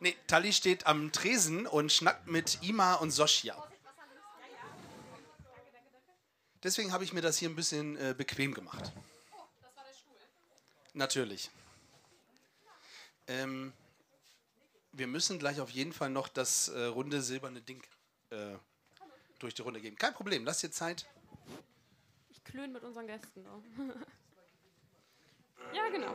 Nee, Tali steht am Tresen und schnackt mit Ima und Soschia. Deswegen habe ich mir das hier ein bisschen äh, bequem gemacht. Natürlich. Ähm, wir müssen gleich auf jeden Fall noch das äh, runde silberne Ding äh, durch die Runde geben. Kein Problem, lass dir Zeit. Ich klöne mit unseren Gästen. Ja, genau.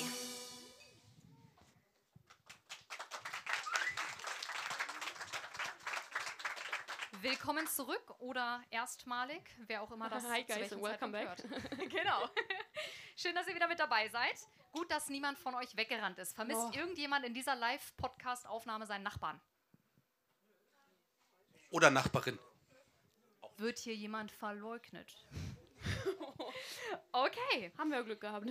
Willkommen zurück oder erstmalig, wer auch immer das Hi, zu guys, welchem and welcome Zeitpunkt hört. genau. Schön, dass ihr wieder mit dabei seid. Gut, dass niemand von euch weggerannt ist. Vermisst Oh. irgendjemand in dieser Live-Podcast-Aufnahme seinen Nachbarn? Oder Nachbarin. Wird hier jemand verleugnet? okay. Haben wir Glück gehabt.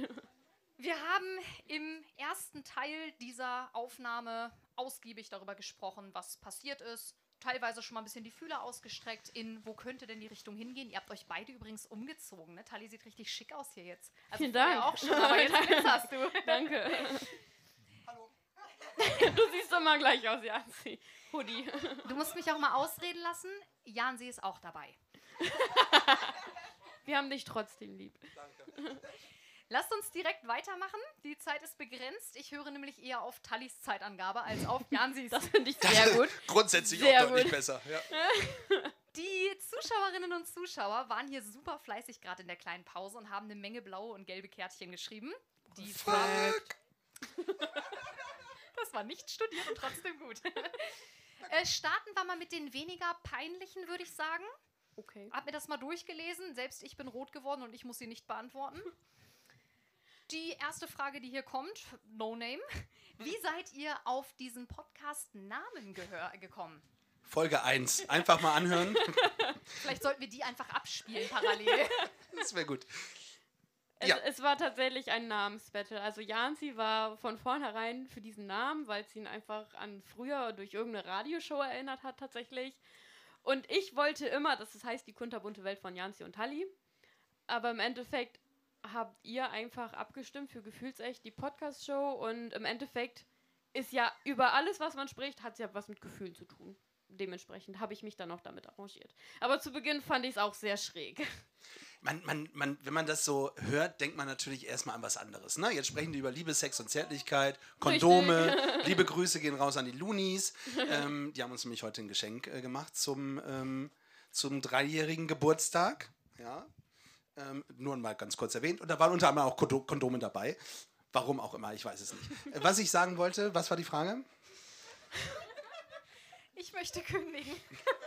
Wir haben im ersten Teil dieser Aufnahme ausgiebig darüber gesprochen, was passiert ist. Teilweise schon mal ein bisschen die Fühler ausgestreckt in, wo könnte denn die Richtung hingehen. Ihr habt euch beide übrigens umgezogen. Ne? Tali sieht richtig schick aus hier jetzt. Also Vielen Dank. auch schon, aber jetzt glitzerst du. Danke. Hallo. du siehst immer gleich aus, Janzi. Hoodie. Du musst mich auch mal ausreden lassen. Jansi ist auch dabei. Wir haben dich trotzdem lieb. Lasst uns direkt weitermachen. Die Zeit ist begrenzt. Ich höre nämlich eher auf Tallis Zeitangabe als auf Jansis. Das finde ich sehr gut. Grundsätzlich Sehr auch deutlich gut. besser. Ja. Die Zuschauerinnen und Zuschauer waren hier super fleißig gerade in der kleinen Pause und haben eine Menge blaue und gelbe Kärtchen geschrieben. Die Farben. Das war nicht studiert und trotzdem gut. äh, starten wir mal mit den weniger peinlichen, würde ich sagen. Okay. Hab mir das mal durchgelesen. Selbst ich bin rot geworden und ich muss sie nicht beantworten. Die erste Frage, die hier kommt, No Name. Wie seid ihr auf diesen Podcast-Namen gehör- gekommen? Folge 1. Einfach mal anhören. Vielleicht sollten wir die einfach abspielen parallel. Das wäre gut. Es, Ja. es war tatsächlich ein Namensbattle. Also Janzi war von vornherein für diesen Namen, weil es ihn einfach an früher durch irgendeine Radioshow erinnert hat tatsächlich. Und ich wollte immer, dass es heißt die kunterbunte Welt von Janzi und Tali. Aber im Endeffekt habt ihr einfach abgestimmt für Gefühlsecht die Podcast-Show und im Endeffekt ist ja über alles, was man spricht, hat es ja was mit Gefühlen zu tun. Dementsprechend habe ich mich dann noch damit arrangiert. Aber zu Beginn fand ich es auch sehr schräg. Man, man, man, wenn man das so hört, denkt man natürlich erstmal an was anderes. Ne? Jetzt sprechen die über Liebe, Sex und Zärtlichkeit, Kondome. Liebe Grüße gehen raus an die Loonies. Ähm, die haben uns nämlich heute ein Geschenk äh, gemacht zum, ähm, zum dreijährigen Geburtstag. Ja. Ähm, nur mal ganz kurz erwähnt. Und da waren unter anderem auch Kondo Kondome dabei. Warum auch immer, ich weiß es nicht. Äh, Was ich sagen wollte, was war die Frage? Ich möchte kündigen.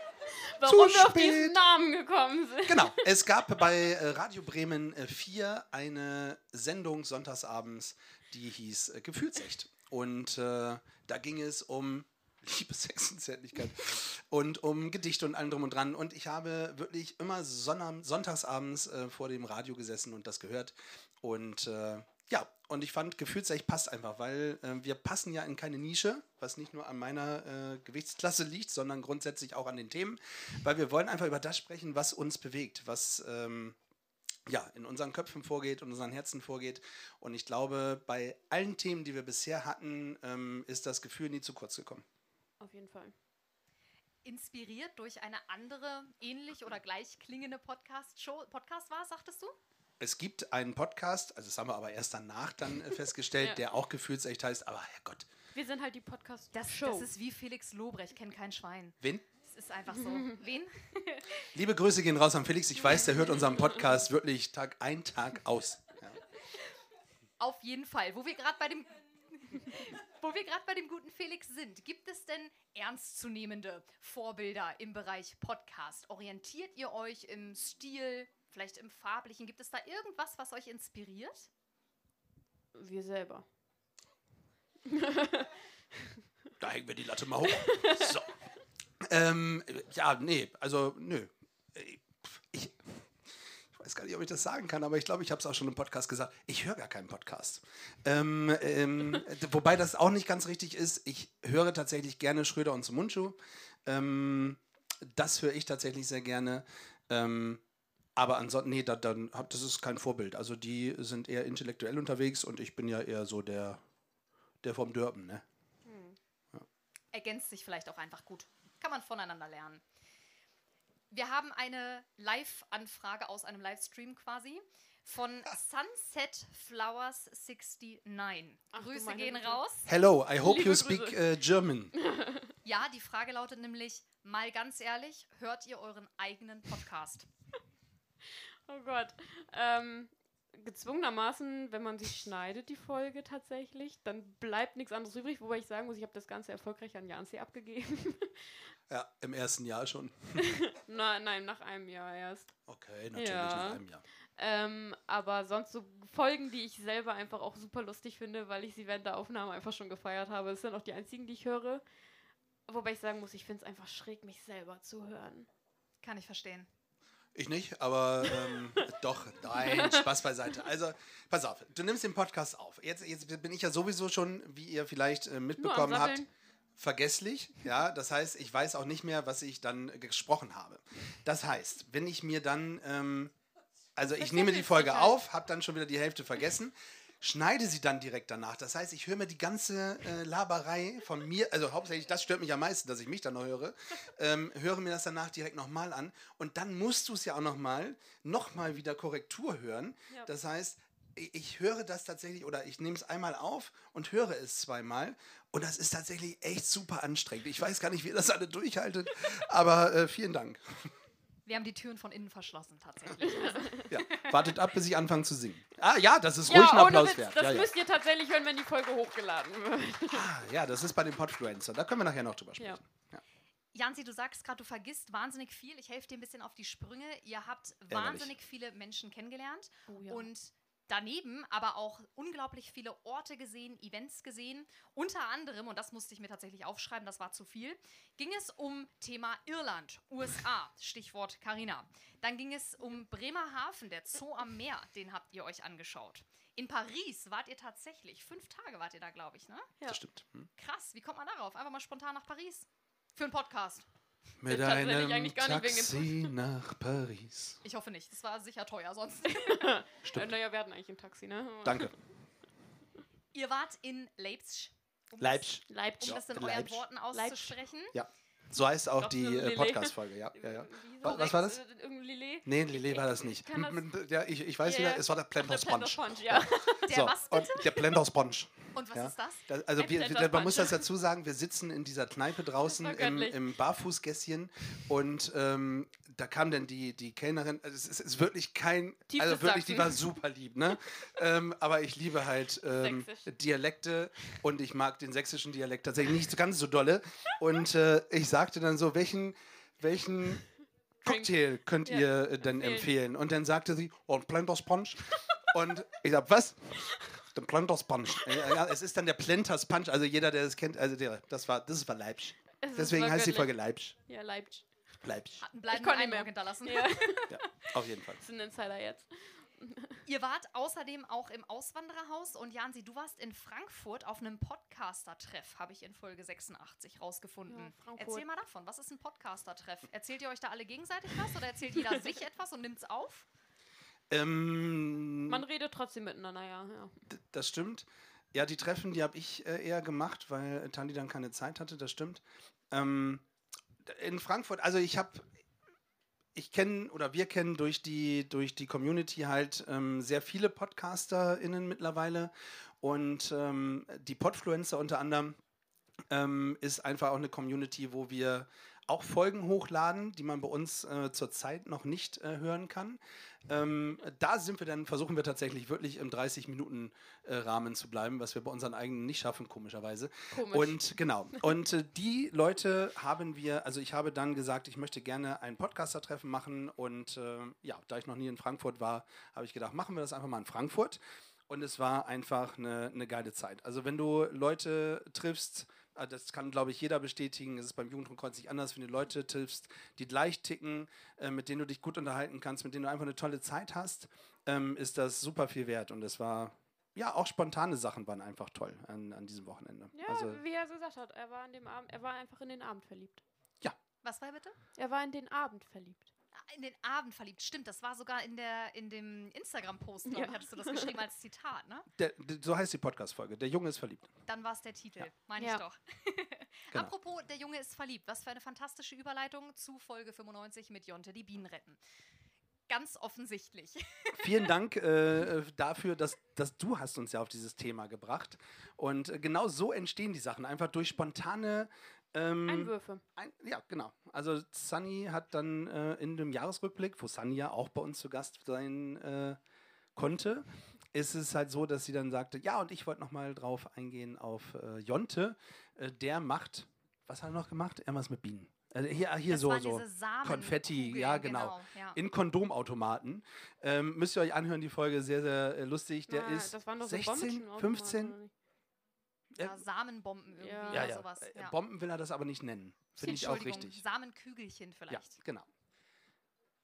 Warum wir auf diesen Namen gekommen sind. Genau, es gab bei äh, Radio Bremen äh, 4 eine Sendung sonntagsabends, die hieß äh, Gefühlsecht. Und äh, da ging es um Liebe, Sex und Zärtlichkeit und um Gedichte und allem drum und dran. Und ich habe wirklich immer sonntagsabends äh, vor dem Radio gesessen und das gehört. Und äh, ja, und ich fand, Gefühlsecht passt einfach, weil äh, wir passen ja in keine Nische, was nicht nur an meiner äh, Gewichtsklasse liegt, sondern grundsätzlich auch an den Themen, weil wir wollen einfach über das sprechen, was uns bewegt, was ähm, ja, in unseren Köpfen vorgeht und unseren Herzen vorgeht. Und ich glaube, bei allen Themen, die wir bisher hatten, ähm, ist das Gefühl nie zu kurz gekommen. Auf jeden Fall. Inspiriert durch eine andere, ähnlich oder gleich klingende Podcast-Show. Podcast war, es, sagtest du? Es gibt einen Podcast, also das haben wir aber erst danach dann äh, festgestellt, Ja. der auch gefühlsecht heißt, aber Herrgott, Wir sind halt die podcast Das, show das ist wie Felix Lobrecht, kennt kein Schwein. wen? Es ist einfach so. Wen? Liebe Grüße gehen raus an Felix. Ich weiß, der hört unseren Podcast wirklich Tag ein, Tag aus. Ja. Auf jeden Fall. Wo wir gerade bei dem wo wir gerade bei dem guten Felix sind, gibt es denn ernstzunehmende Vorbilder im Bereich Podcast? Orientiert ihr euch im Stil, vielleicht im farblichen? Gibt es da irgendwas, was euch inspiriert? Wir selber. Da hängen wir die Latte mal hoch. So. ähm, ja, nee, also nö. Weiß gar nicht, ob ich das sagen kann, aber ich glaube, ich habe es auch schon im Podcast gesagt. Ich höre gar keinen Podcast. Ähm, ähm, wobei das auch nicht ganz richtig ist. Ich höre tatsächlich gerne Schröder und Sumunchu. Ähm, das höre ich tatsächlich sehr gerne. Ähm, aber ansonsten, nee, da, dann, das ist kein Vorbild. Also die sind eher intellektuell unterwegs und ich bin ja eher so der, der vom Dörpen, ne? ergänzt sich vielleicht auch einfach gut. Kann man voneinander lernen. Wir haben eine Live-Anfrage aus einem Livestream quasi von Sunset Flowers 69. Ach Grüße gehen raus. Hello, I hope Liebe you speak äh, German. Ja, die Frage lautet nämlich, mal ganz ehrlich, hört ihr euren eigenen Podcast? Oh Gott. Ähm, gezwungenermaßen, wenn man sie schneidet, die Folge tatsächlich, dann bleibt nichts anderes übrig, wobei ich sagen muss, ich habe das Ganze erfolgreich an Jansi abgegeben. Ja, im ersten Jahr schon. Na, nein, nach einem Jahr erst. Okay, natürlich Ja. nach einem Jahr. Ähm, aber sonst so Folgen, die ich selber einfach auch super lustig finde, weil ich sie während der Aufnahme einfach schon gefeiert habe. Das sind auch die einzigen, die ich höre. Wobei ich sagen muss, ich finde es einfach schräg, mich selber zu hören. Kann ich verstehen. Ich nicht, aber ähm, doch, nein, Spaß beiseite. Also, pass auf, du nimmst den Podcast auf. Jetzt, jetzt bin ich ja sowieso schon, wie ihr vielleicht äh, mitbekommen habt. Vergesslich. Ja, das heißt, ich weiß auch nicht mehr, was ich dann gesprochen habe. Das heißt, wenn ich mir dann, ähm, also ich nehme die Folge auf, habe dann schon wieder die Hälfte vergessen, schneide sie dann direkt danach. Das heißt, ich höre mir die ganze äh, Laberei von mir, also hauptsächlich, das stört mich am meisten, dass ich mich dann noch höre, ähm, höre mir das danach direkt nochmal an und dann musst du es ja auch nochmal, nochmal wieder Korrektur hören. Das heißt, ich höre das tatsächlich oder ich nehme es einmal auf und höre es zweimal. Und das ist tatsächlich echt super anstrengend. Ich weiß gar nicht, wie ihr das alle durchhaltet, aber äh, vielen Dank. Wir haben die Türen von innen verschlossen, tatsächlich. Ja. Wartet ab, bis ich anfange zu singen. Ah ja, das ist Ja, ruhig ein Applaus Witz, wert. das Ja, ja. müsst ihr tatsächlich hören, wenn die Folge hochgeladen wird. Ah, ja, das ist bei den Podfluencer. Da können wir nachher noch drüber sprechen. Ja. Jansi, du sagst gerade, du vergisst wahnsinnig viel. Ich helfe dir ein bisschen auf die Sprünge. Ihr habt wahnsinnig viele Menschen kennengelernt Oh ja. und daneben aber auch unglaublich viele Orte gesehen, Events gesehen. Unter anderem, und das musste ich mir tatsächlich aufschreiben, das war zu viel, ging es um Thema Irland, USA, Stichwort Carina. Dann ging es um Bremerhaven, der Zoo am Meer, den habt ihr euch angeschaut. In Paris wart ihr tatsächlich, fünf Tage wart ihr da, glaube ich, ne? Ja. Das stimmt. Hm. Krass, wie kommt man darauf? Einfach mal spontan nach Paris. Für einen Podcast. Mit tatsächlich einem eigentlich gar nicht wegen dem Taxi nach Paris. Ich hoffe nicht. Das war sicher teuer sonst. Äh, naja, wir hatten eigentlich ein Taxi, ne? Danke. Ihr wart in Leipzig. Um Leipzig. Das, Leipzig. um das in Leipzig. euren Worten auszusprechen. Ja. So heißt auch die äh? Podcast-Folge, ja. ja, ja. Was, was war das? Äh, Irgendein Lillet? Nee, Lillet war das nicht. Das- Ja, ich, ich weiß Ja, wieder, es war der Der Blender Sponge. Sponge, ja. Der so, was und bitte? der Blender Sponge. Und was Ja. ist das? Das, also wir, wir, man muss das dazu sagen, wir sitzen in dieser Kneipe draußen im, im Barfußgässchen und ähm, da kam dann die, die Kellnerin, also es ist, ist wirklich kein, Tiefstes also wirklich, die Sachsen. war super lieb, ne? ähm, aber ich liebe halt ähm. Dialekte und ich mag den sächsischen Dialekt tatsächlich nicht so ganz so dolle und äh, ich sagte dann so, welchen, welchen Cocktail könnt Ja, ihr äh, denn empfehlen. empfehlen? Und dann sagte sie, oh, ein Blender Sponge. und ich sag, was? Der Planters Punch. Ja, ja, es ist dann der Planters Punch. Also jeder, der das kennt, also der, das war, das war Leipzig. Es Deswegen heißt die. Folge Leipzig. Ja, Leipzig. Leipzig. Hat einen bleibenden konnte Eindruck hinterlassen. Ja, Ja, auf jeden Fall. das ist ein Insider jetzt. Ihr wart außerdem auch im Auswandererhaus und Jansi, du warst in Frankfurt auf einem Podcaster-Treff, habe ich in Folge 86 rausgefunden. Ja. Erzähl mal davon, was ist ein Podcaster-Treff? Erzählt ihr euch da alle gegenseitig was oder erzählt jeder sich etwas und nimmt es auf? Ähm, Man redet trotzdem miteinander, ja. ja. das stimmt. Ja, die Treffen, die habe ich äh, eher gemacht, weil Tandi dann keine Zeit hatte, das stimmt. Ähm, in Frankfurt, also ich habe, ich kenne oder wir kennen durch die, durch die Community halt ähm, sehr viele PodcasterInnen mittlerweile und ähm, die Podfluencer unter anderem ähm, ist einfach auch eine Community, wo wir auch Folgen hochladen, die man bei uns äh, zurzeit noch nicht äh, hören kann. Ähm, da sind wir dann, versuchen wir tatsächlich wirklich im 30-Minuten-Rahmen zu bleiben, was wir bei unseren eigenen nicht schaffen, komischerweise. Komisch. Und genau. Und äh, die Leute haben wir, also ich habe dann gesagt, ich möchte gerne ein Podcaster-Treffen machen. Und äh, ja, da ich noch nie in Frankfurt war, habe ich gedacht, machen wir das einfach mal in Frankfurt. Und es war einfach eine, eine geile Zeit. Also wenn du Leute triffst, Äh, Das kann, glaube ich, jeder bestätigen. Es ist beim Jugendrundkreuz nicht anders, wenn du Leute triffst, die gleich ticken, äh, mit denen du dich gut unterhalten kannst, mit denen du einfach eine tolle Zeit hast, ähm, ist das super viel wert. Und es war, ja, auch spontane Sachen waren einfach toll an, an diesem Wochenende. Ja, also, wie er so gesagt hat, er war an dem Abend, er war einfach in den Abend verliebt. Was war bitte? Er war in den Abend verliebt. In den Abend verliebt. Stimmt, das war sogar in, der, in dem Instagram-Post, glaube ich, Ja. hattest du das geschrieben als Zitat, ne? der, so heißt die Podcast-Folge. Der Junge ist verliebt. Dann war es der Titel, Ja. meine Ja. ich doch. Genau. Apropos, der Junge ist verliebt. Was für eine fantastische Überleitung zu Folge 95 mit Jonte die Bienen retten. Ganz offensichtlich. Vielen Dank äh, dafür, dass, dass du hast uns ja auf dieses Thema gebracht. Und genau so entstehen die Sachen. Einfach durch spontane ähm, Einwürfe. Ein, ja, genau. Also Sunny hat dann äh, in dem Jahresrückblick, wo Sunny ja auch bei uns zu Gast sein äh, konnte, ist es halt so, dass sie dann sagte, ja, und ich wollte noch mal drauf eingehen auf äh, Jonte. Äh, der macht, was hat er noch gemacht? Irgendwas mit Bienen. Also hier hier Das so, so Konfetti, Kugeln, ja, genau. ja. In Kondomautomaten. Ähm, müsst ihr euch anhören, die Folge sehr, sehr äh, lustig. Der Ah, ist das waren doch so 16, Bombenautomaten, 15. ja, Samenbomben irgendwie Ja. oder Ja, ja. sowas. Äh, Ja. Bomben will er das aber nicht nennen. Finde ich auch Entschuldigung, richtig. Samenkügelchen Ja, vielleicht. genau.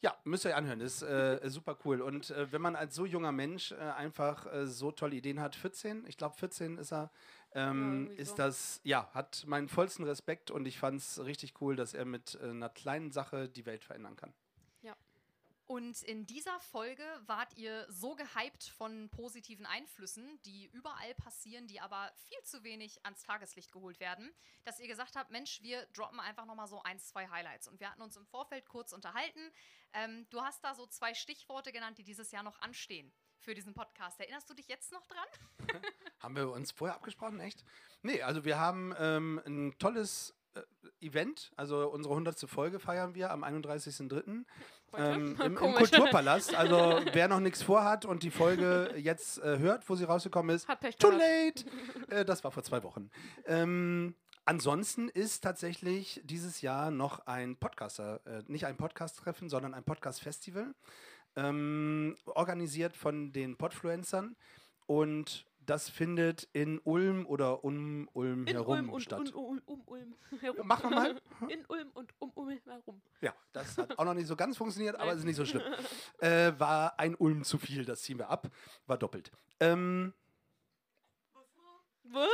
Ja, müsst ihr anhören. Das ist äh, super cool. Und äh, wenn man als so junger Mensch äh, einfach äh, so tolle Ideen hat, 14, ich glaube 14 ist er, ähm, ist so. das, ja, hat meinen vollsten Respekt und ich fand es richtig cool, dass er mit äh, einer kleinen Sache die Welt verändern kann. Und in dieser Folge wart ihr so gehypt von positiven Einflüssen, die überall passieren, die aber viel zu wenig ans Tageslicht geholt werden, dass ihr gesagt habt, Mensch, wir droppen einfach nochmal so ein, zwei Highlights. Und wir hatten uns im Vorfeld kurz unterhalten. Ähm, du hast da so zwei Stichworte genannt, die dieses Jahr noch anstehen für diesen Podcast. Erinnerst du dich jetzt noch dran? Haben wir uns vorher abgesprochen, echt? Nee, also wir haben ähm, ein tolles äh, Event, also unsere 100. Folge feiern wir am 31.03. Ähm, im, Im. Kulturpalast. Also wer noch nichts vorhat und die Folge jetzt äh, hört, wo sie rausgekommen ist, Hat Pech too late. äh, das war vor zwei Wochen. Ähm, ansonsten ist tatsächlich dieses Jahr noch ein Podcaster, äh, nicht ein Podcast-Treffen, sondern ein Podcast-Festival, ähm, organisiert von den Podfluencern und das findet in Ulm oder um Ulm In herum Ulm und statt. un, um, um Ulm herum. Machen wir mal. In Ulm und um Ulm herum. Ja, das hat auch noch nicht so ganz funktioniert, aber es ist nicht so schlimm. Äh, war ein Ulm zu viel, das ziehen wir ab. War doppelt. Ähm, Was?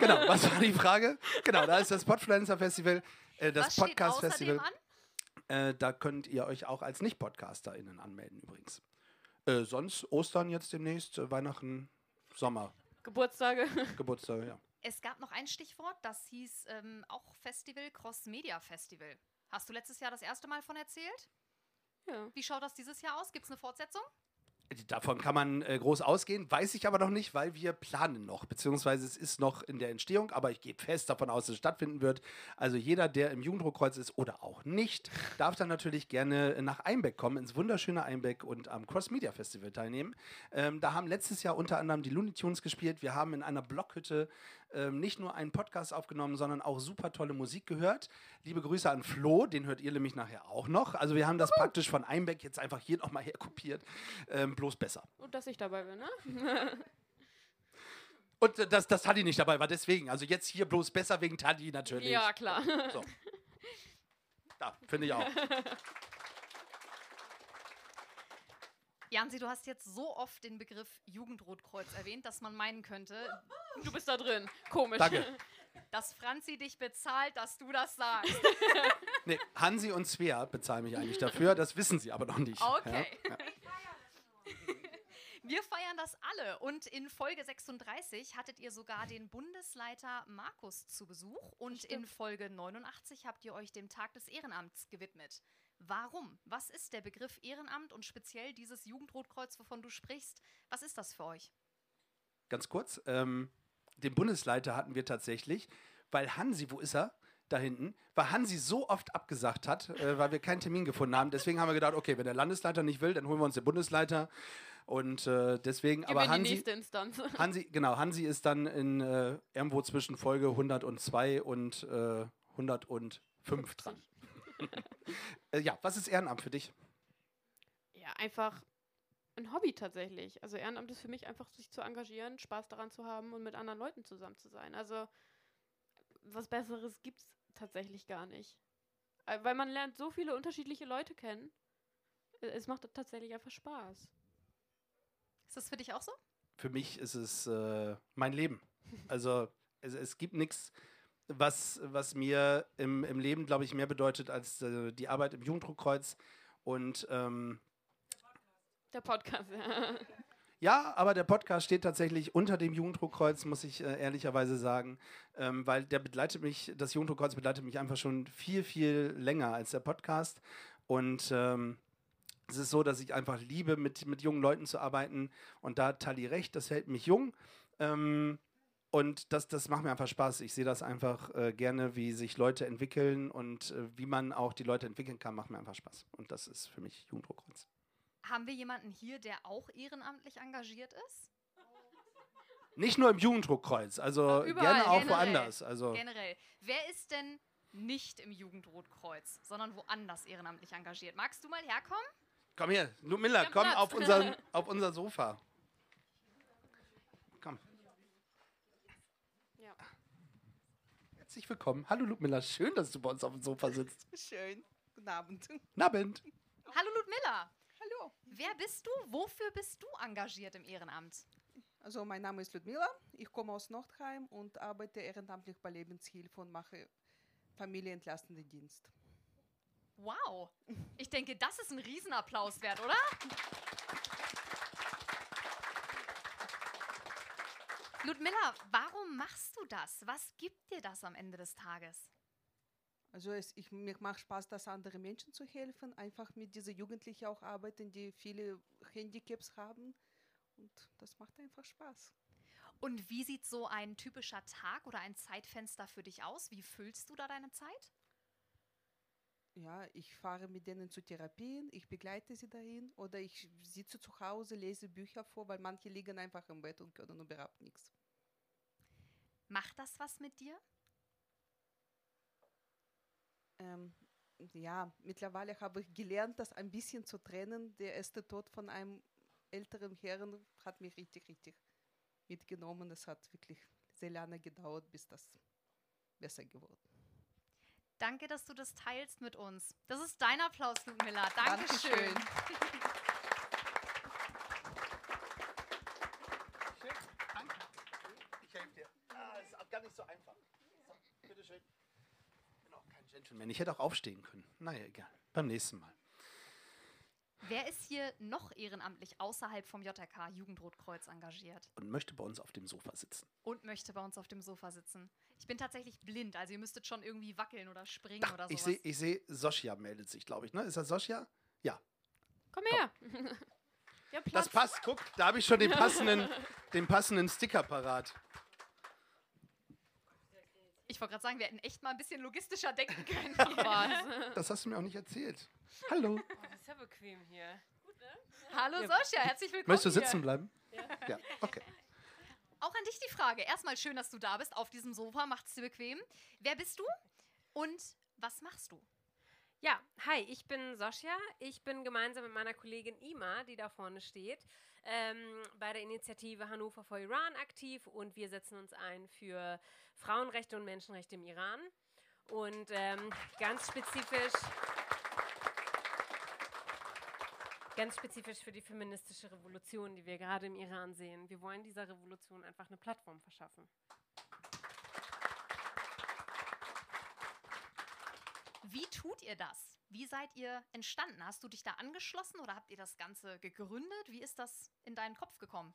genau, was war die Frage? Genau, da ist das Podfluencer Festival, äh, das Was steht Podcast Festival. an? Äh, da könnt ihr euch auch als Nicht-PodcasterInnen anmelden übrigens. Äh, sonst Ostern jetzt demnächst, äh, Weihnachten, Sommer, Geburtstage. Geburtstag, ja. Es gab noch ein Stichwort, das hieß ähm, auch Festival, Cross-Media Festival. Hast du letztes Jahr das erste Mal von erzählt? Ja. Wie schaut das dieses Jahr aus? Gibt es eine Fortsetzung? Davon kann man äh, groß ausgehen, weiß ich aber noch nicht, weil wir planen noch, beziehungsweise es ist noch in der Entstehung, aber ich gehe fest davon aus, dass es stattfinden wird. Also jeder, der im Jugenddruckkreuz ist oder auch nicht, darf dann natürlich gerne nach Einbeck kommen, ins wunderschöne Einbeck und am Cross Media Festival teilnehmen. Ähm, da haben letztes Jahr unter anderem die Looney Tunes gespielt. Wir haben in einer Blockhütte ähm, nicht nur einen Podcast aufgenommen, sondern auch super tolle Musik gehört. Liebe Grüße an Flo, den hört ihr nämlich nachher auch noch. Also wir haben das praktisch von Einbeck jetzt einfach hier nochmal herkopiert, ähm, bloß besser. Und dass ich dabei bin, ne? Und äh, dass, dass Taddy nicht dabei war, deswegen. Also jetzt hier bloß besser wegen Taddy natürlich. Ja, klar. So. Da, finde ich auch. Jansi, du hast jetzt so oft den Begriff Jugendrotkreuz erwähnt, dass man meinen könnte, Du bist da drin. Komisch. Danke. dass Franzi dich bezahlt, dass du das sagst. Nee, Hansi und Svea bezahlen mich eigentlich dafür, das wissen sie aber noch nicht. Okay. Ja? Wir feiern das alle und in Folge 36 hattet ihr sogar den Bundesleiter Markus zu Besuch und in Folge 89 habt ihr euch dem Tag des Ehrenamts gewidmet. Warum? Was ist der Begriff Ehrenamt und speziell dieses Jugendrotkreuz, wovon du sprichst? Was ist das für euch? Ganz kurz, ähm, den Bundesleiter hatten wir tatsächlich, weil Hansi, wo ist er? Da hinten, weil Hansi so oft abgesagt hat, äh, weil wir keinen Termin gefunden haben. Deswegen haben wir gedacht, okay, wenn der Landesleiter nicht will, dann holen wir uns den Bundesleiter. Und äh, deswegen, Gehen aber in die Hansi, nächste Instanz. Hansi, genau, Hansi ist dann in äh, irgendwo zwischen Folge 102 und äh, 105 dran. äh, ja, was ist Ehrenamt für dich? Ja, einfach ein Hobby tatsächlich. Also Ehrenamt ist für mich einfach, sich zu engagieren, Spaß daran zu haben und mit anderen Leuten zusammen zu sein. Also was Besseres gibt es tatsächlich gar nicht. Äh, Weil man lernt so viele unterschiedliche Leute kennen. Äh, Es macht tatsächlich einfach Spaß. Ist das für dich auch so? Für mich ist es äh, mein Leben. Also es, es gibt nichts, was, was mir im, im Leben, glaube ich, mehr bedeutet als äh, die Arbeit im Jugenddruckkreuz. Und ähm, Der Podcast, ja. Ja, aber der Podcast steht tatsächlich unter dem Jugenddruckkreuz, muss ich äh, ehrlicherweise sagen, ähm, weil der begleitet mich, das Jugenddruckkreuz begleitet mich einfach schon viel, viel länger als der Podcast. Und ähm, es ist so, dass ich einfach liebe, mit, mit jungen Leuten zu arbeiten. Und da hat Tali recht, das hält mich jung. Ähm, und das, das macht mir einfach Spaß. Ich sehe das einfach äh, gerne, wie sich Leute entwickeln und äh, wie man auch die Leute entwickeln kann, macht mir einfach Spaß. Und das ist für mich Jugenddruckkreuz. Haben wir jemanden hier, der auch ehrenamtlich engagiert ist? Nicht nur im Jugenddruckkreuz, also Überall, gerne auch generell. woanders. Also Generell. Wer ist denn nicht im Jugendrotkreuz, sondern woanders ehrenamtlich engagiert? Magst du mal herkommen? Komm her, Ludmilla, komm Platz. auf unser, auf unser Sofa. Komm. Ja. Herzlich willkommen. Hallo Ludmilla, schön, dass du bei uns auf dem Sofa sitzt. Schön. Guten Abend. Guten Abend. Hallo Ludmilla. Hallo. Wer bist du? Wofür bist du engagiert im Ehrenamt? Also mein Name ist Ludmila. Ich komme aus Nordheim und arbeite ehrenamtlich bei Lebenshilfe und mache familieentlastenden Dienst. Wow. Ich denke, das ist ein Riesenapplaus wert, oder? Ludmilla, warum machst du das? Was gibt dir das am Ende des Tages? Also es, ich, mir macht Spaß, dass andere Menschen zu helfen, einfach mit diesen Jugendlichen auch arbeiten, die viele Handicaps haben. Und das macht einfach Spaß. Und wie sieht so ein typischer Tag oder ein Zeitfenster für dich aus? Wie füllst du da deine Zeit? Ja, ich fahre mit denen zu Therapien, ich begleite sie dahin oder ich sitze zu Hause, lese Bücher vor, weil manche liegen einfach im Bett und können überhaupt nichts. Macht das was mit dir? Ähm, ja, mittlerweile habe ich gelernt, das ein bisschen zu trennen. Der erste Tod von einem älteren Herrn hat mich richtig, richtig mitgenommen. Es hat wirklich sehr lange gedauert, bis das besser geworden. Danke, dass du das teilst mit uns. Das ist dein Applaus, Ludmilla. Dankeschön. Dankeschön. Danke. Ich helfe dir. Ah, ist auch gar nicht so einfach. So, bitteschön. Ich bin auch kein Gentleman. Ich hätte auch aufstehen können. Naja, egal. Beim nächsten Mal. Wer ist hier noch ehrenamtlich außerhalb vom JRK Jugendrotkreuz engagiert Und möchte bei uns auf dem Sofa sitzen. und möchte bei uns auf dem Sofa sitzen? Ich bin tatsächlich blind, also ihr müsstet schon irgendwie wackeln oder springen oder Ich sowas. sehe, ich seh, Sosja meldet sich, glaube ich. Ne? Ist das Sosja? Ja. Komm her. ja, Platz. Das passt. Guck, da habe ich schon den passenden, den passenden Sticker parat. Ich wollte gerade sagen, wir hätten echt mal ein bisschen logistischer denken können. Das hast du mir auch nicht erzählt. Hallo. Oh, das ist ja bequem hier. Hallo Sosja, herzlich willkommen. Möchtest du hier. sitzen bleiben? Ja. Okay. Auch an dich die Frage. Erstmal schön, dass du da bist auf diesem Sofa, macht's dir bequem. Wer bist du und was machst du? Ja, hi, ich bin Sosja. Ich bin gemeinsam mit meiner Kollegin Ima, die da vorne steht, ähm, bei der Initiative Hannover for Iran aktiv und wir setzen uns ein für Frauenrechte und Menschenrechte im Iran. Und ähm, ganz spezifisch. Ganz spezifisch für die feministische Revolution, die wir gerade im Iran sehen. Wir wollen dieser Revolution einfach eine Plattform verschaffen. Wie tut ihr das? Wie seid ihr entstanden? Hast du dich da angeschlossen oder habt ihr das Ganze gegründet? Wie ist das in deinen Kopf gekommen?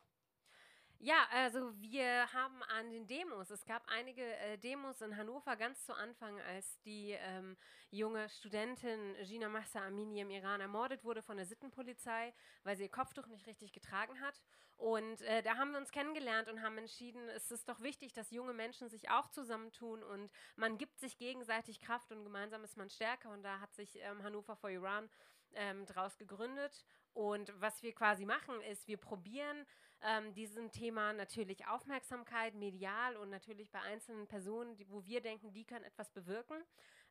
Ja, also wir haben an den Demos, es gab einige äh, Demos in Hannover ganz zu Anfang, als die ähm, junge Studentin Gina Mahsa Amini im Iran ermordet wurde von der Sittenpolizei, weil sie ihr Kopftuch nicht richtig getragen hat. Und äh, da haben wir uns kennengelernt und haben entschieden, es ist doch wichtig, dass junge Menschen sich auch zusammentun und man gibt sich gegenseitig Kraft und gemeinsam ist man stärker. Und da hat sich ähm, Hannover for Iran ähm, draus gegründet. Und was wir quasi machen, ist, wir probieren ähm, diesem Thema natürlich Aufmerksamkeit, medial und natürlich bei einzelnen Personen, die, wo wir denken, die können etwas bewirken.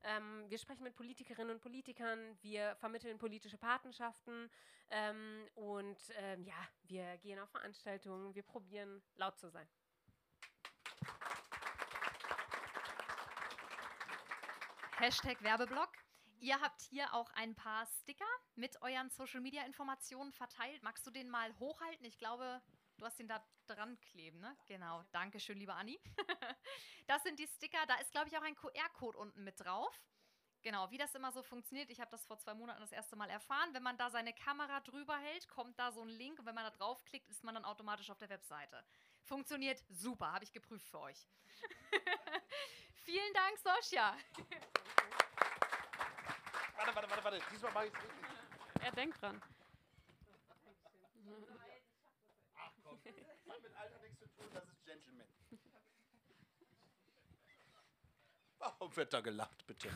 Ähm, wir sprechen mit Politikerinnen und Politikern, wir vermitteln politische Patenschaften ähm, und ähm, ja, wir gehen auf Veranstaltungen, wir probieren laut zu sein. Hashtag Werbeblock. Ihr habt hier auch ein paar Sticker mit euren Social Media Informationen verteilt. Magst du den mal hochhalten? Ich glaube, du hast den da dran kleben, ne? Genau. Dankeschön, liebe Anni. das sind die Sticker. Da ist, glaube ich, auch ein QR-Code unten mit drauf. Genau, wie das immer so funktioniert, ich habe das vor zwei Monaten das erste Mal erfahren. Wenn man da seine Kamera drüber hält, kommt da so ein Link und wenn man da draufklickt, ist man dann automatisch auf der Webseite. Funktioniert super, habe ich geprüft für euch. Vielen Dank, Sosja. Warte, warte, warte, warte. Diesmal mache ich es richtig. Er denkt dran. Das hat mit Alter nichts zu tun, das ist Gentleman. Warum wird da gelacht, bitte?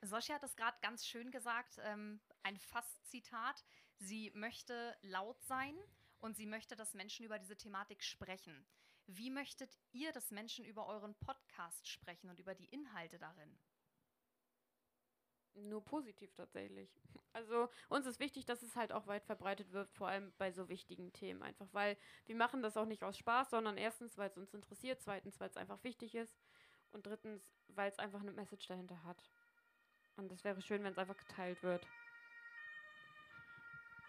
Sosja hat es gerade ganz schön gesagt, ähm, ein Fast-Zitat. Sie möchte laut sein und sie möchte, dass Menschen über diese Thematik sprechen. Wie möchtet ihr, dass Menschen über euren Podcast sprechen und über die Inhalte darin? Nur positiv tatsächlich. Also uns ist wichtig, dass es halt auch weit verbreitet wird, vor allem bei so wichtigen Themen. Einfach weil wir machen das auch nicht aus Spaß, sondern erstens, weil es uns interessiert, zweitens, weil es einfach wichtig ist und drittens, weil es einfach eine Message dahinter hat. Und es wäre schön, wenn es einfach geteilt wird.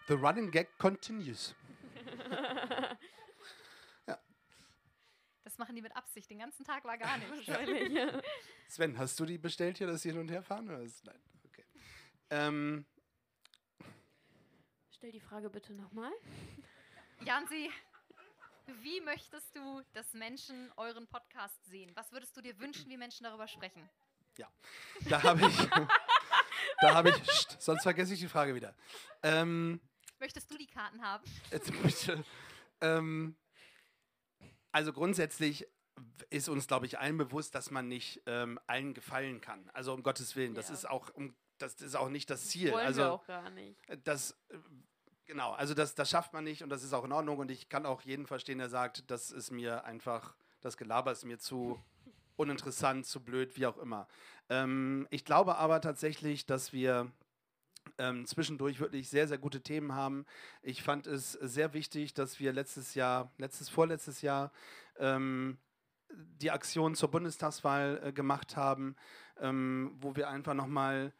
The running gag continues. Das machen die mit Absicht. Den ganzen Tag war gar nichts. Wahrscheinlich. Sven, hast du die bestellt hier, das Hin- und Herfahren? Oder ist, nein. Ähm, Stell die Frage bitte nochmal. Jansi, wie möchtest du, dass Menschen euren Podcast sehen? Was würdest du dir wünschen, wie Menschen darüber sprechen? da habe ich, da habe ich, Psst, sonst vergesse ich die Frage wieder. Ähm, Möchtest du die Karten haben? Jetzt bitte. Ähm, also grundsätzlich ist uns, glaube ich, allen bewusst, dass man nicht ähm, allen gefallen kann. Also um Gottes Willen, das Ja. ist auch um, das ist auch nicht das Ziel. Wollen also wir auch gar nicht. das genau, also das, das schafft man nicht und das ist auch in Ordnung und ich kann auch jeden verstehen, der sagt, das ist mir einfach, das Gelaber ist mir zu uninteressant, zu blöd, wie auch immer. Ähm, ich glaube aber tatsächlich, dass wir ähm, zwischendurch wirklich sehr, sehr gute Themen haben. Ich fand es sehr wichtig, dass wir letztes Jahr, letztes, vorletztes Jahr ähm, die Aktion zur Bundestagswahl äh, gemacht haben, ähm, wo wir einfach nochmal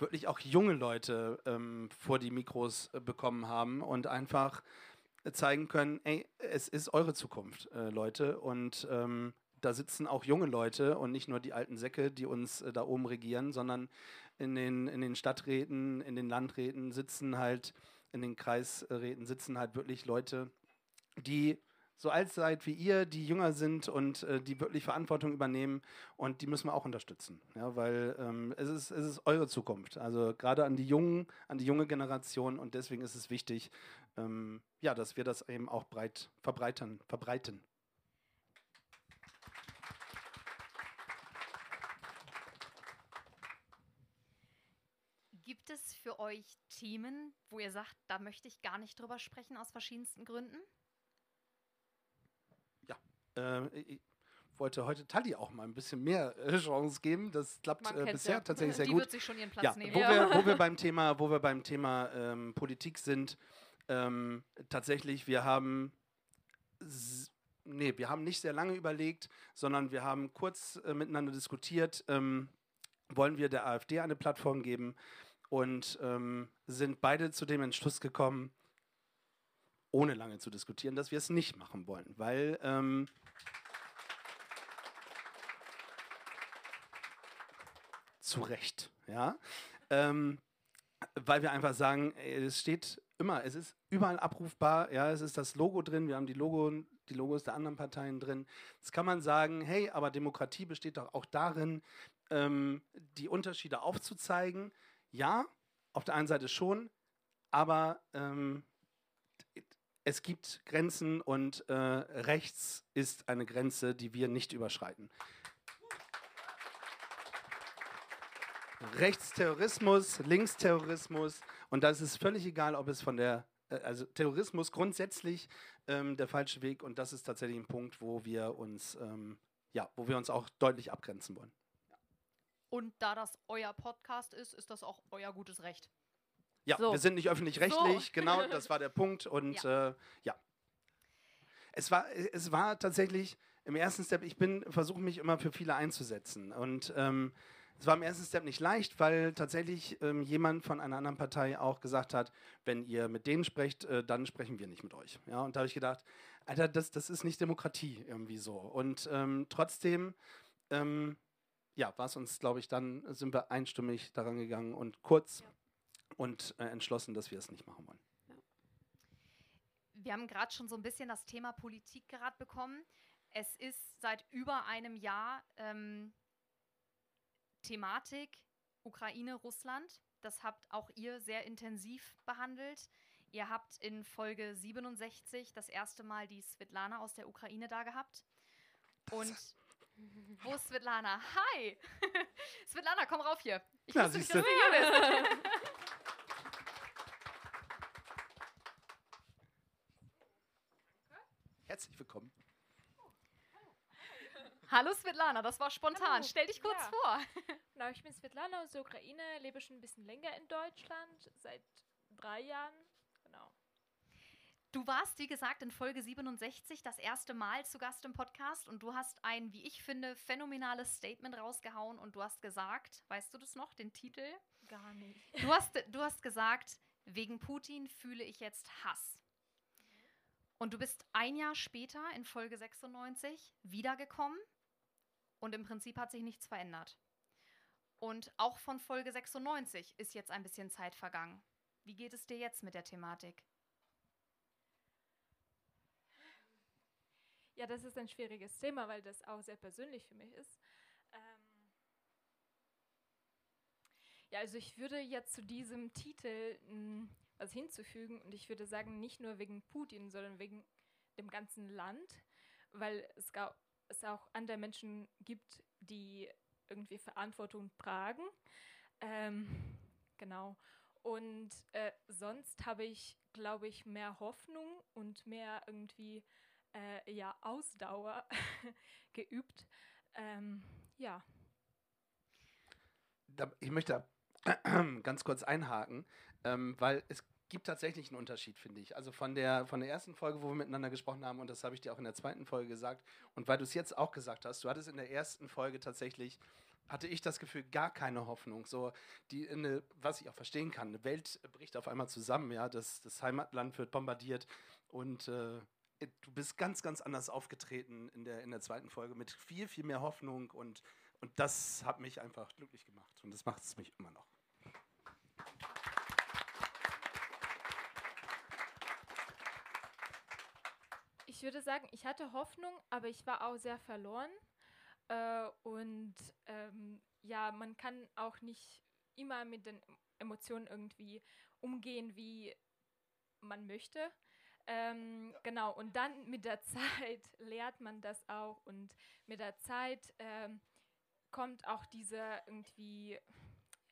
wirklich auch junge Leute ähm, vor die Mikros äh, bekommen haben und einfach zeigen können, ey, es ist eure Zukunft, äh, Leute. Und ähm, da sitzen auch junge Leute und nicht nur die alten Säcke, die uns äh, da oben regieren, sondern in den, in den Stadträten, in den Landräten sitzen halt, in den Kreisräten sitzen halt wirklich Leute, die so alt seid wie ihr, die jünger sind und äh, die wirklich Verantwortung übernehmen und die müssen wir auch unterstützen, ja, weil ähm, es, ist, es ist eure Zukunft, also gerade an die jungen, an die junge Generation und deswegen ist es wichtig, ähm, ja, dass wir das eben auch breit verbreitern, verbreiten. Gibt es für euch Themen, wo ihr sagt, da möchte ich gar nicht drüber sprechen, aus verschiedensten Gründen? Äh, ich wollte heute Tali auch mal ein bisschen mehr äh, Chance geben. Das klappt äh, bisher ja. tatsächlich sehr Die gut. wird sich schon ihren Platz Ja, nehmen. wo, Ja. Wir, wo wir beim Thema, wo wir beim Thema ähm, Politik sind, ähm, tatsächlich, wir haben nee, wir haben nicht sehr lange überlegt, sondern wir haben kurz äh, miteinander diskutiert, ähm, wollen wir der AfD eine Plattform geben und ähm, sind beide zu dem Entschluss gekommen, ohne lange zu diskutieren, dass wir es nicht machen wollen, weil ähm, zu Recht, ja. Ähm, weil wir einfach sagen, ey, es steht immer, es ist überall abrufbar, ja, es ist das Logo drin, wir haben die, Logo, die Logos der anderen Parteien drin. Jetzt kann man sagen, hey, aber Demokratie besteht doch auch darin, ähm, die Unterschiede aufzuzeigen. Ja, auf der einen Seite schon, aber ähm, es gibt Grenzen und äh, rechts ist eine Grenze, die wir nicht überschreiten. Rechtsterrorismus, Linksterrorismus und das ist völlig egal, ob es von der, äh, also Terrorismus grundsätzlich ähm, der falsche Weg und das ist tatsächlich ein Punkt, wo wir uns, ähm, ja, wo wir uns auch deutlich abgrenzen wollen. Und da das euer Podcast ist, ist das auch euer gutes Recht. Ja, So. wir sind nicht öffentlich-rechtlich, genau, das war der Punkt und ja. Äh, ja. Es war, es war tatsächlich, im ersten Step, ich bin, versuche mich immer für viele einzusetzen. Und ähm, es war im ersten Step nicht leicht, weil tatsächlich ähm, jemand von einer anderen Partei auch gesagt hat, wenn ihr mit denen sprecht, äh, dann sprechen wir nicht mit euch. Ja, und da habe ich gedacht, Alter, das, das ist nicht Demokratie irgendwie so. Und ähm, trotzdem, ähm, ja, war es uns, glaube ich, dann sind wir einstimmig daran gegangen und kurz und äh, entschlossen, dass wir es nicht machen wollen. Wir haben gerade schon so ein bisschen das Thema Politik gerade bekommen. Es ist seit über einem Jahr ähm, Thematik Ukraine, Russland. Das habt auch ihr sehr intensiv behandelt. Ihr habt in Folge 67 das erste Mal die Svetlana aus der Ukraine da gehabt. Und wo ist Svetlana? Hi! Svetlana, komm rauf hier. Ich Na, wusste nicht, dass du hier bist. Herzlich willkommen. Hallo Svetlana, das war spontan. Hallo. Stell dich kurz Ja. vor. Genau, ich bin Svetlana aus der Ukraine, lebe schon ein bisschen länger in Deutschland, seit drei Jahren. Genau. Du warst, wie gesagt, in Folge 67 das erste Mal zu Gast im Podcast und du hast ein, wie ich finde, phänomenales Statement rausgehauen und du hast gesagt, weißt du das noch, den Titel? Gar nicht. Du hast, du hast gesagt, wegen Putin fühle ich jetzt Hass. Und du bist ein Jahr später in Folge 96 wiedergekommen und im Prinzip hat sich nichts verändert. Und auch von Folge 96 ist jetzt ein bisschen Zeit vergangen. Wie geht es dir jetzt mit der Thematik? Ja, das ist ein schwieriges Thema, weil das auch sehr persönlich für mich ist. Ähm ja, also ich würde jetzt zu diesem Titel mh, was hinzufügen und ich würde sagen, nicht nur wegen Putin, sondern wegen dem ganzen Land, weil es, es auch andere Menschen gibt, die irgendwie Verantwortung tragen. Ähm, genau. Und äh, sonst habe ich, glaube ich, mehr Hoffnung und mehr irgendwie äh, ja, Ausdauer geübt. Ähm, ja. ich möchte ganz kurz einhaken, ähm, weil es gibt tatsächlich einen Unterschied, finde ich. Also von der, von der ersten Folge, wo wir miteinander gesprochen haben, und das habe ich dir auch in der zweiten Folge gesagt, und weil du es jetzt auch gesagt hast, du hattest in der ersten Folge tatsächlich, hatte ich das Gefühl, gar keine Hoffnung. So, die eine, was ich auch verstehen kann, eine Welt bricht auf einmal zusammen, ja, das, das Heimatland wird bombardiert und äh, du bist ganz, ganz anders aufgetreten in der, in der zweiten Folge mit viel, viel mehr Hoffnung und, und das hat mich einfach glücklich gemacht und das macht es mich immer noch. Ich würde sagen, ich hatte Hoffnung, aber ich war auch sehr verloren. Äh, und ähm, ja, man kann auch nicht immer mit den Emotionen irgendwie umgehen, wie man möchte. Ähm, Genau, und dann mit der Zeit lernt man das auch und mit der Zeit ähm, kommt auch diese irgendwie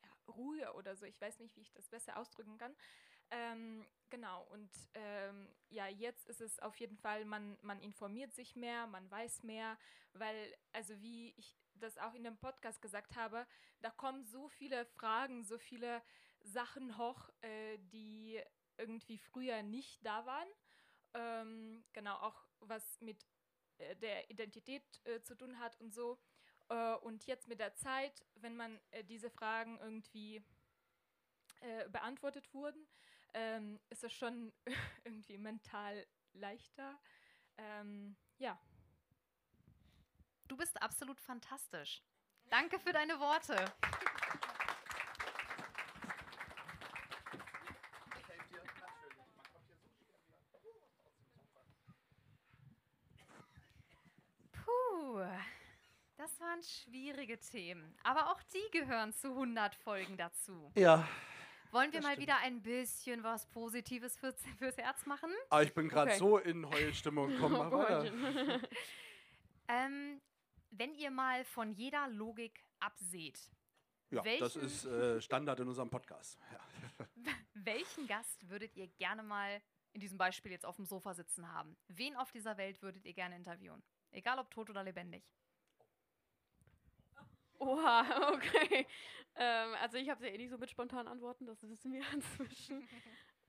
ja, Ruhe oder so. Ich weiß nicht, wie ich das besser ausdrücken kann. Ähm, genau, und ähm, ja, jetzt ist es auf jeden Fall, man, man informiert sich mehr, man weiß mehr, weil, also wie ich das auch in dem Podcast gesagt habe, da kommen so viele Fragen, so viele Sachen hoch, äh, die irgendwie früher nicht da waren. Ähm, genau, auch was mit äh, der Identität äh, zu tun hat und so. Äh, und jetzt mit der Zeit, wenn man äh, diese Fragen irgendwie äh, beantwortet wurden, ähm, ist es schon irgendwie mental leichter. Ähm, ja. Du bist absolut fantastisch. Danke für deine Worte. Das waren schwierige Themen. Aber auch die gehören zu 100 Folgen dazu. Ja, Wollen wir Das mal stimmt. wieder ein bisschen was Positives fürs, fürs Herz machen? aber ich bin gerade Okay. so in Heulstimmung. Komm mal weiter. Ähm, wenn ihr mal von jeder Logik abseht, Ja, das Welchen- ist äh, Standard in unserem Podcast. Ja. welchen Gast würdet ihr gerne mal in diesem Beispiel jetzt auf dem Sofa sitzen haben? Wen auf dieser Welt würdet ihr gerne interviewen? Egal ob tot oder lebendig. Oha, okay. ähm, also ich habe ja eh nicht so mit spontanen Antworten, das wissen wir inzwischen.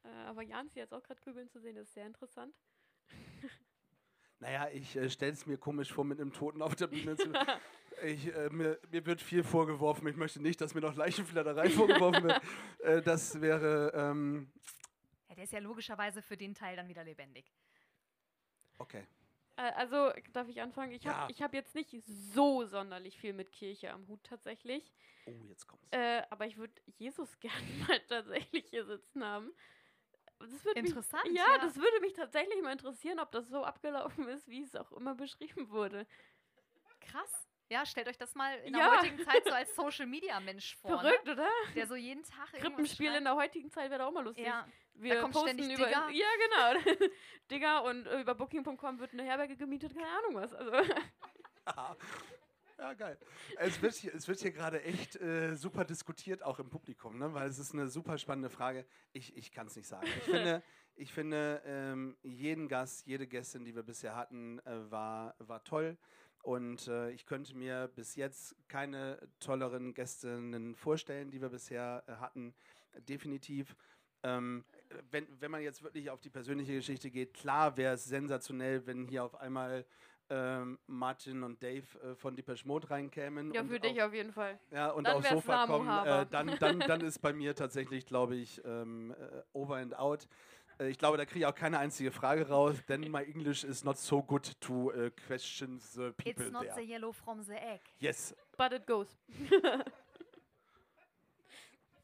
äh, aber Jans jetzt auch gerade grübeln zu sehen, ist sehr interessant. Naja, ich äh, stelle es mir komisch vor, mit einem Toten auf der Bühne zu. Ich, äh, mir, mir wird viel vorgeworfen. Ich möchte nicht, dass mir noch Leichenflatterei vorgeworfen wird. Äh, das wäre. Ähm, Ja, der ist ja logischerweise für den Teil dann wieder lebendig. okay. Äh, Also, darf ich anfangen? Ich Ja. habe ich hab jetzt nicht so sonderlich viel mit Kirche am Hut tatsächlich. Oh, jetzt kommt's. Äh, aber ich würde Jesus gerne mal tatsächlich hier sitzen haben. Das würde mich, Interessant, ja, ja. das würde mich tatsächlich mal interessieren, ob das so abgelaufen ist, wie es auch immer beschrieben wurde. Krass. Ja, stellt euch das mal in Ja. der heutigen Zeit so als Social Media Mensch vor. Verrückt, oder? Ne? Der so jeden Tag Krippenspiel in der heutigen Zeit wäre auch mal lustig. Ja, Wir kommt posten ständig über Digger. Ja, genau. Digger und über booking.com wird eine Herberge gemietet, keine Ahnung was. Also Ja, geil. Es wird hier, es wird hier gerade echt äh, super diskutiert, auch im Publikum, ne? weil es ist eine super spannende Frage. Ich, ich kann es nicht sagen. Ich finde, ich finde ähm, jeden Gast, jede Gästin, die wir bisher hatten, äh, war, war toll. Und äh, ich könnte mir bis jetzt keine tolleren Gästinnen vorstellen, die wir bisher äh, hatten. Definitiv. Ähm, wenn, wenn man jetzt wirklich auf die persönliche Geschichte geht, klar wäre es sensationell, wenn hier auf einmal ähm, Martin und Dave äh, von Depeche Mode reinkämen. ja, für dich auf, jeden Fall. ja, und dann aufs Sofa kommen. Äh, dann, dann, dann ist bei mir tatsächlich, glaube ich, ähm, äh, over and out. Äh, ich glaube, da kriege ich auch keine einzige Frage raus, denn my English is not so good to äh, question the people it's not there. the yellow from the egg. yes, But it goes.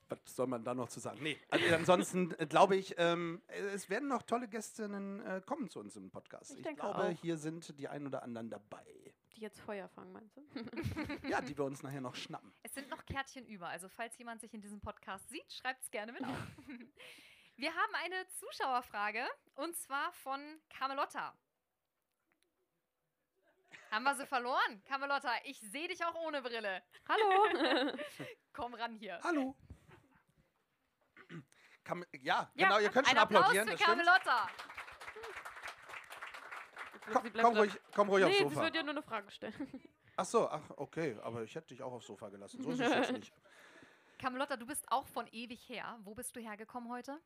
was soll man da noch zu sagen? Nee, also ansonsten äh, glaube ich, ähm, es werden noch tolle Gästinnen äh, kommen zu uns im Podcast. Ich Ich, denke glaube, auch. hier sind die ein oder anderen dabei. Die jetzt Feuer fangen, meinst du? Ja, die wir uns nachher noch schnappen. Es sind noch Kärtchen über, also falls jemand sich in diesem Podcast sieht, schreibt es gerne mit auf. Wir haben eine Zuschauerfrage und zwar von Camelotta. Haben wir sie verloren? Camelotta, ich sehe dich auch ohne Brille. Hallo! Komm ran hier. Hallo. Kann, ja, genau, ihr könnt schon Ein Applaus applaudieren. für. Camelotta. Komm, komm, ruhig, komm ruhig nee, aufs sie Sofa. wird dir nur eine Frage stellen. Ach so, ach, okay, aber ich hätte dich auch aufs Sofa gelassen. So ist es jetzt nicht. Camelotta, du bist auch von ewig her. Wo bist du hergekommen heute?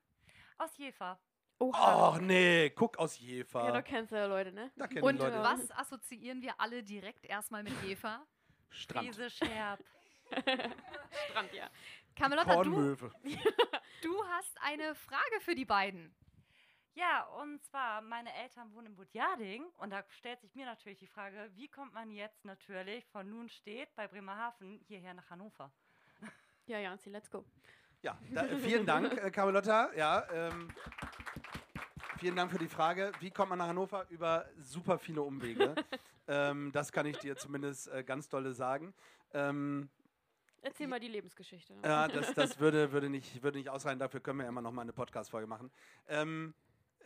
Aus Jever. Oh, nee, guck aus Jever. Ja, da kennst du ja Leute, ne? da kennen Und die Leute. was assoziieren wir alle direkt erstmal mit Jever? Strand. Friese Scherb. Strand, ja. Camelotta, du, du hast eine Frage für die beiden. Ja, und zwar, meine Eltern wohnen in Budjading und da stellt sich mir natürlich die Frage, wie kommt man jetzt natürlich von nun steht bei Bremerhaven hierher nach Hannover? Ja, Janzi, let's go. Ja, da, äh, vielen Dank, äh, Carmelotta. Ja, ähm, vielen Dank für die Frage. Wie kommt man nach Hannover? Über super viele Umwege. ähm, das kann ich dir zumindest äh, ganz dolle sagen. Ähm, Erzähl mal die Lebensgeschichte. Ja, das, das würde, würde, nicht, würde nicht ausreichen. Dafür können wir ja immer noch mal eine Podcast-Folge machen. Ähm, äh,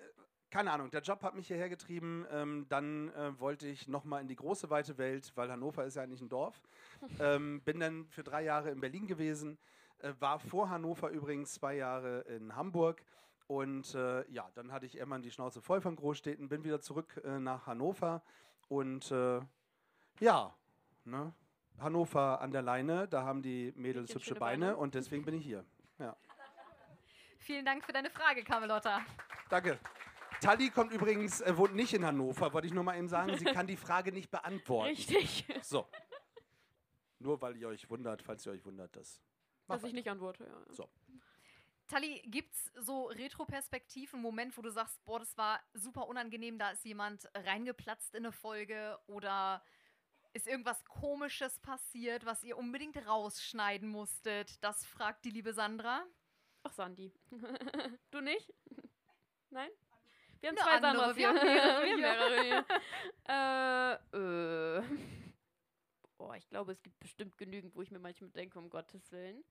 keine Ahnung, der Job hat mich hierher getrieben. Ähm, dann äh, wollte ich noch mal in die große, weite Welt, weil Hannover ist ja eigentlich ein Dorf. ähm, bin dann für drei Jahre in Berlin gewesen. Äh, war vor Hannover übrigens zwei Jahre in Hamburg. Und äh, ja, dann hatte ich irgendwann die Schnauze voll von Großstädten, bin wieder zurück äh, nach Hannover. Und äh, ja, ne? Hannover an der Leine, da haben die Mädels Mädchen hübsche Beine, Beine. und deswegen bin ich hier. Ja. Vielen Dank für deine Frage, Camelotta. Danke. Tali kommt übrigens, äh, wohnt nicht in Hannover, wollte ich nur mal eben sagen. Sie kann die Frage nicht beantworten. Richtig. So. Nur weil ihr euch wundert, falls ihr euch wundert, das. Mach Dass ich weiter. nicht antworte, ja. So. Tali, gibt's so Retroperspektiven, Moment, wo du sagst, boah, das war super unangenehm, da ist jemand reingeplatzt in eine Folge oder ist irgendwas Komisches passiert, was ihr unbedingt rausschneiden musstet? Das fragt die liebe Sandra. Ach, Sandy. du nicht? Nein? Wir haben Eine zwei andere, Sandras wir haben hier. mehrere wir haben mehrere hier. äh, äh. Boah, ich glaube, es gibt bestimmt genügend, wo ich mir manchmal denke, um Gottes Willen.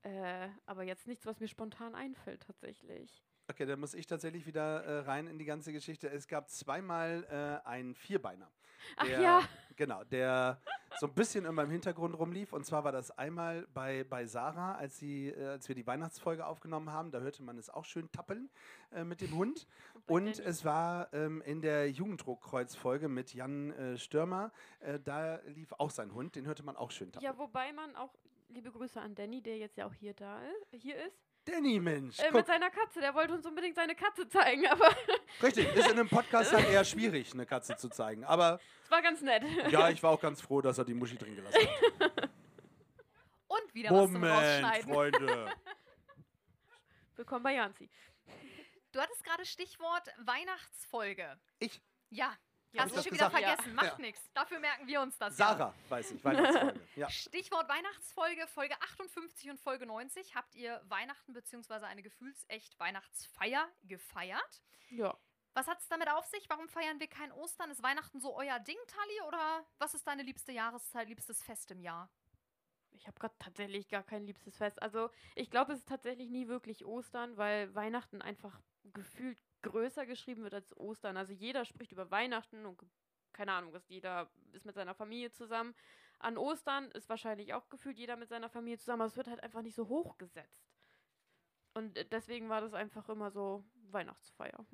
Äh, aber jetzt nichts, was mir spontan einfällt, tatsächlich. Okay, dann muss ich tatsächlich wieder äh, rein in die ganze Geschichte. Es gab zweimal äh, einen Vierbeiner. Ach der, ja. Genau, der so ein bisschen immer im Hintergrund rumlief. Und zwar war das einmal bei, bei Sarah, als, sie, äh, als wir die Weihnachtsfolge aufgenommen haben. Da hörte man es auch schön tappeln äh, mit dem Hund. Und es war ähm, in der Jugenddruckkreuzfolge mit Jan äh, Stürmer. Äh, da lief auch sein Hund. Den hörte man auch schön tappeln. Ja, wobei man auch, liebe Grüße an Danny, der jetzt ja auch hier da ist, hier ist. Danny, Mensch. Äh, mit seiner Katze. Der wollte uns unbedingt seine Katze zeigen, aber richtig, ist in einem Podcast dann eher schwierig, eine Katze zu zeigen. Aber es war ganz nett. ja, ich war auch ganz froh, dass er die Muschi drin gelassen hat. Und wieder was zum Moment, Rausschneiden. Freunde. Willkommen bei Janzi. Du hattest gerade Stichwort Weihnachtsfolge. Ich, Ja, Ja, hast du schon wieder gesagt? vergessen. Ja. Macht Ja. nichts. Dafür merken wir uns das. Ja. Sarah, weiß ich, Weihnachtsfolge. Ja. Stichwort Weihnachtsfolge, Folge 58 und Folge 90 habt ihr Weihnachten bzw. eine gefühlsecht Weihnachtsfeier gefeiert. Ja. Was hat es damit auf sich? Warum feiern wir kein Ostern? Ist Weihnachten so euer Ding, Tali? Oder was ist deine liebste Jahreszeit, liebstes Fest im Jahr? Ich habe gerade tatsächlich gar kein liebstes Fest. Also ich glaube, es ist tatsächlich nie wirklich Ostern, weil Weihnachten einfach gefühlt größer geschrieben wird als Ostern. Also jeder spricht über Weihnachten und keine Ahnung, ist jeder ist mit seiner Familie zusammen. An Ostern ist wahrscheinlich auch gefühlt jeder mit seiner Familie zusammen, aber es wird halt einfach nicht so hochgesetzt. Und äh, deswegen war das einfach immer so Weihnachtsfeier.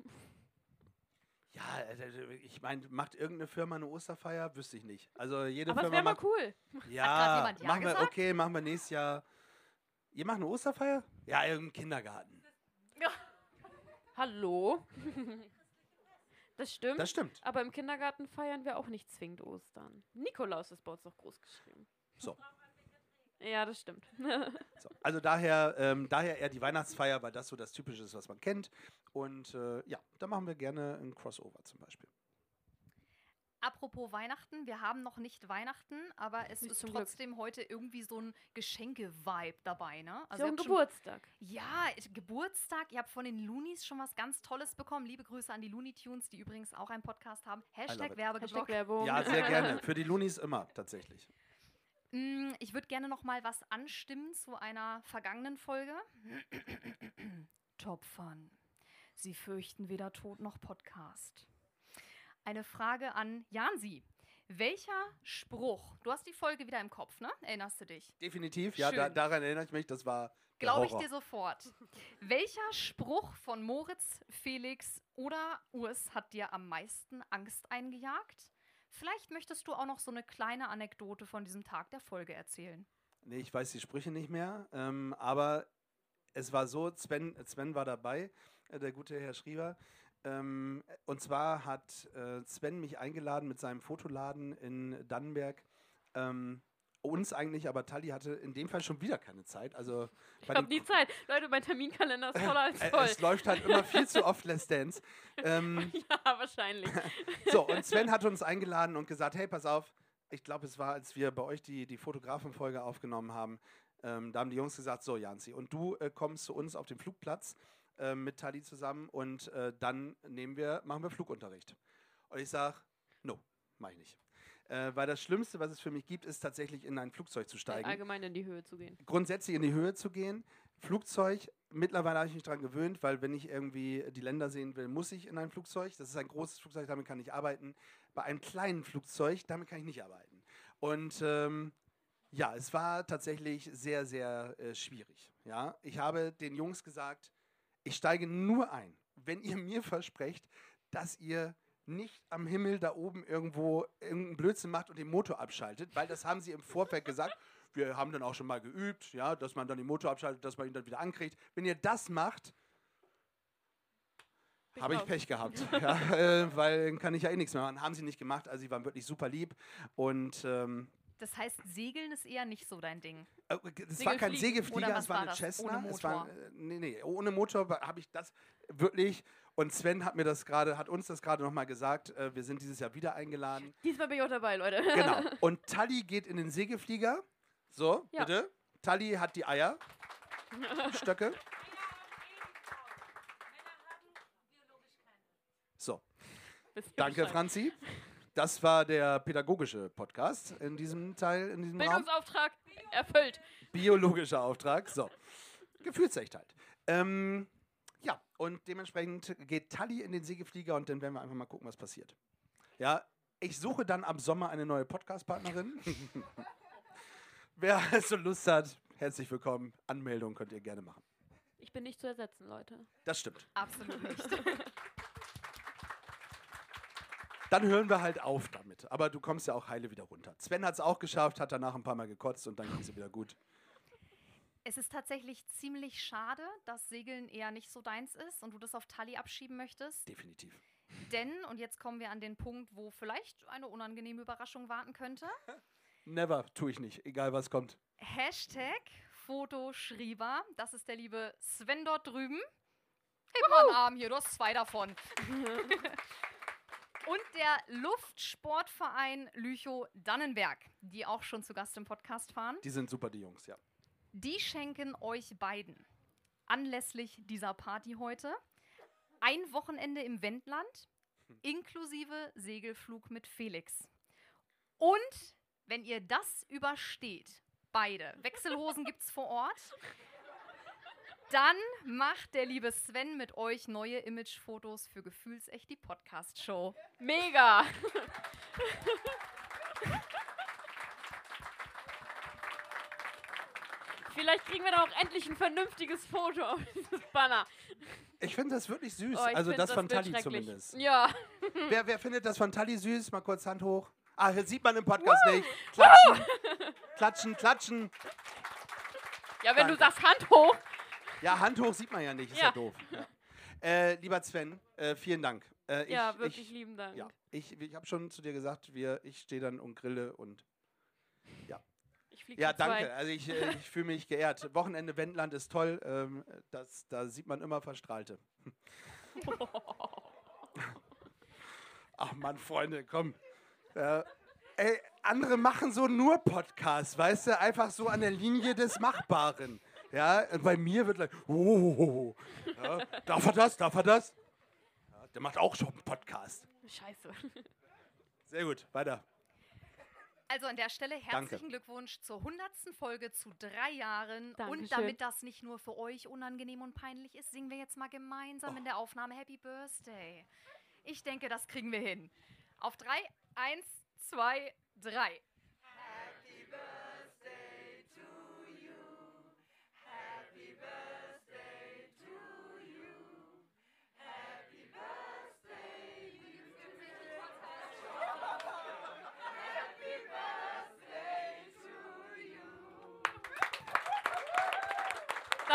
Ja, äh, ich meine, macht irgendeine Firma eine Osterfeier? Wüsste ich nicht. Also jede Aber Firma wäre mal cool. Ja, Ja machen wir, okay, machen wir nächstes Jahr. Ihr macht eine Osterfeier? Ja, im Kindergarten. Hallo? das stimmt. Das stimmt. Aber im Kindergarten feiern wir auch nicht zwingend Ostern. Nikolaus ist bei uns noch groß geschrieben. So. Ja, das stimmt. So. Also daher, ähm, daher eher die Weihnachtsfeier, weil das so das Typische ist, was man kennt. Und äh, ja, da machen wir gerne ein Crossover zum Beispiel. Apropos Weihnachten, wir haben noch nicht Weihnachten, aber es ist Zum Glück. trotzdem heute irgendwie so ein Geschenke-Vibe dabei, ne? Also ihr ein habt schon- Geburtstag. Ja, ich- Geburtstag. Ihr habt von den Loonies schon was ganz Tolles bekommen. Liebe Grüße an die Looney Tunes, die übrigens auch einen Podcast haben. Hashtag. Werbeblock. Hashtag Werbung. Ja, sehr gerne. Für die Loonies immer, tatsächlich. Mm, Ich würde gerne noch mal was anstimmen zu einer vergangenen Folge. Top Fun. Sie fürchten weder Tod noch Podcast. Eine Frage an Jansi. Welcher Spruch, du hast die Folge wieder im Kopf, ne? Erinnerst du dich? Definitiv, ja, da, daran erinnere ich mich, das war. Glaube ich dir sofort. Welcher Spruch von Moritz, Felix oder Urs hat dir am meisten Angst eingejagt? Vielleicht möchtest du auch noch so eine kleine Anekdote von diesem Tag der Folge erzählen. Nee, ich weiß die Sprüche nicht mehr. Ähm, aber es war so, Sven, Sven war dabei, äh, der gute Herr Schriever. Ähm, und zwar hat äh, Sven mich eingeladen mit seinem Fotoladen in Dannenberg. Ähm, uns eigentlich, aber Tali hatte in dem Fall schon wieder keine Zeit. Also Ich habe nie Zeit. Leute, mein Terminkalender ist voller als Äh, voll. es läuft halt immer viel zu oft Let's Dance. Ähm, ja, wahrscheinlich. so, und Sven hat uns eingeladen und gesagt, hey, pass auf, ich glaube, es war, als wir bei euch die, die Fotografenfolge aufgenommen haben, ähm, da haben die Jungs gesagt, so Janzi, und du äh, kommst zu uns auf den Flugplatz äh, mit Tali zusammen und äh, dann nehmen wir, machen wir Flugunterricht. Und ich sage, no, mach ich nicht. Äh, weil das Schlimmste, was es für mich gibt, ist tatsächlich in ein Flugzeug zu steigen Allgemein in die Höhe zu gehen. grundsätzlich in die Höhe zu gehen. Flugzeug, mittlerweile habe ich mich daran gewöhnt, weil wenn ich irgendwie die Länder sehen will, muss ich in ein Flugzeug. Das ist ein großes Flugzeug, damit kann ich arbeiten. Bei einem kleinen Flugzeug, damit kann ich nicht arbeiten. Und ähm, ja, es war tatsächlich sehr, sehr äh, schwierig. Ja? Ich habe den Jungs gesagt, ich steige nur ein, wenn ihr mir versprecht, dass ihr nicht am Himmel da oben irgendwo irgendeinen Blödsinn macht und den Motor abschaltet, weil das haben sie im Vorfeld gesagt. Wir haben dann auch schon mal geübt, ja, dass man dann den Motor abschaltet, dass man ihn dann wieder ankriegt. Wenn ihr das macht, habe ich. Pech gehabt, ja, äh, weil dann kann ich ja eh nichts mehr machen. Haben sie nicht gemacht, also sie waren wirklich super lieb und ähm, Das heißt, Segeln ist eher nicht so dein Ding. äh, Es war kein. Segelflieger, es war war eine das? Cessna. Ohne Es war, Motor? äh, nee, nee, ohne Motor habe ich das wirklich. Und Sven hat mir das gerade, hat uns das gerade nochmal gesagt. Äh, wir sind dieses Jahr wieder eingeladen. Diesmal bin ich auch dabei, Leute. Genau. Und Tali geht in den Segelflieger. So, Ja. bitte. Tali hat die Eier. Stöcke. So, danke. Franzi. Das war der pädagogische Podcast in diesem Teil, in diesem Raum. Bildungsauftrag erfüllt. biologischer Auftrag. So. Gefühlsechtheit. Ähm, ja, und dementsprechend geht Tali in den Segelflieger und dann werden wir einfach mal gucken, was passiert. Ja, ich suche dann ab Sommer eine neue Podcast-Partnerin. Wer also Lust hat, herzlich willkommen. Anmeldung könnt ihr gerne machen. Ich bin nicht zu ersetzen, Leute. Das stimmt. Absolut nicht. Dann hören wir halt auf damit. Aber du kommst ja auch heile wieder runter. Sven hat es auch geschafft, hat danach ein paar Mal gekotzt und dann ging es wieder gut. Es ist tatsächlich ziemlich schade, dass Segeln eher nicht so deins ist und du das auf Tali abschieben möchtest. Definitiv. Denn, und jetzt kommen wir an den Punkt, wo vielleicht eine unangenehme Überraschung warten könnte. Never tue ich nicht, egal was kommt. Hashtag Fotoschrieber. Das ist der liebe Sven dort drüben. Heb mal einen Arm hier, du hast zwei davon. Und der Luftsportverein Lüchow-Dannenberg, die auch schon zu Gast im Podcast waren. Die sind super, die Jungs, ja. Die schenken euch beiden anlässlich dieser Party heute ein Wochenende im Wendland inklusive Segelflug mit Felix. Und wenn ihr das übersteht, beide, Wechselhosen gibt's vor Ort, dann macht der liebe Sven mit euch neue Imagefotos für Gefühlsecht die Podcast-Show. Mega! Vielleicht kriegen wir da auch endlich ein vernünftiges Foto auf dieses Banner. Ich finde das wirklich süß. Oh, also find das, von Tali zumindest. Ja. Wer, wer findet das von Tali süß? Mal kurz Hand hoch. Ah, das sieht man im Podcast nicht. Klatschen, klatschen, klatschen. Ja, wenn du Danke. sagst Hand hoch. Ja, Hand hoch sieht man ja nicht, ist ja, Ja. doof. Ja. Äh, lieber Sven, äh, vielen Dank. Äh, ich, ja, wirklich ich, lieben Dank. Ja, ich, ich habe schon zu dir gesagt, wir, ich stehe dann und grille und Ich flieg ja, für zwei. danke. Also ich, äh, ich fühle mich geehrt. Wochenende Wendland ist toll. Ähm, das, da sieht man immer Verstrahlte. Ach Mann, Freunde, komm. Äh, ey, andere machen so nur Podcasts, weißt du, einfach so an der Linie des Machbaren. Ja, und bei mir wird gleich, oh, ja, darf er das, darf er das? Ja, der macht auch schon einen Podcast. Scheiße. Sehr gut, weiter. Also an der Stelle Danke. herzlichen Glückwunsch zur 100. Folge zu drei Jahren. Dankeschön. Und damit das nicht nur für euch unangenehm und peinlich ist, singen wir jetzt mal gemeinsam in Oh. der Aufnahme Happy Birthday. Ich denke, das kriegen wir hin. Auf drei, eins, zwei, drei.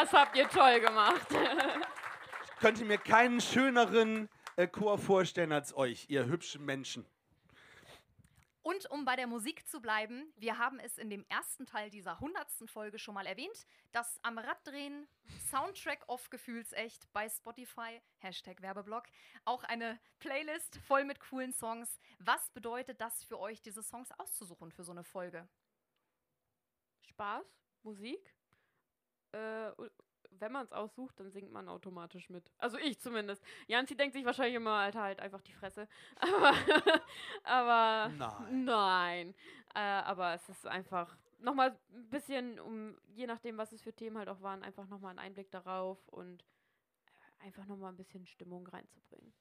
Das habt ihr toll gemacht. könnte mir keinen schöneren äh, Chor vorstellen als euch, ihr hübschen Menschen. Und um bei der Musik zu bleiben, wir haben es in dem ersten Teil dieser 100. Folge schon mal erwähnt, das am Rad drehen Soundtrack of Gefühlsecht bei Spotify, Hashtag Werbeblock, auch eine Playlist voll mit coolen Songs. Was bedeutet das für euch, diese Songs auszusuchen für so eine Folge? Spaß, Musik. Äh, wenn man es aussucht, dann singt man automatisch mit. Also ich zumindest. Janzi denkt sich wahrscheinlich immer, Alter, halt einfach die Fresse. Aber, aber Nein. nein. Äh, aber es ist einfach nochmal ein bisschen, um, je nachdem, was es für Themen halt auch waren, einfach nochmal einen Einblick darauf und äh, einfach nochmal ein bisschen Stimmung reinzubringen.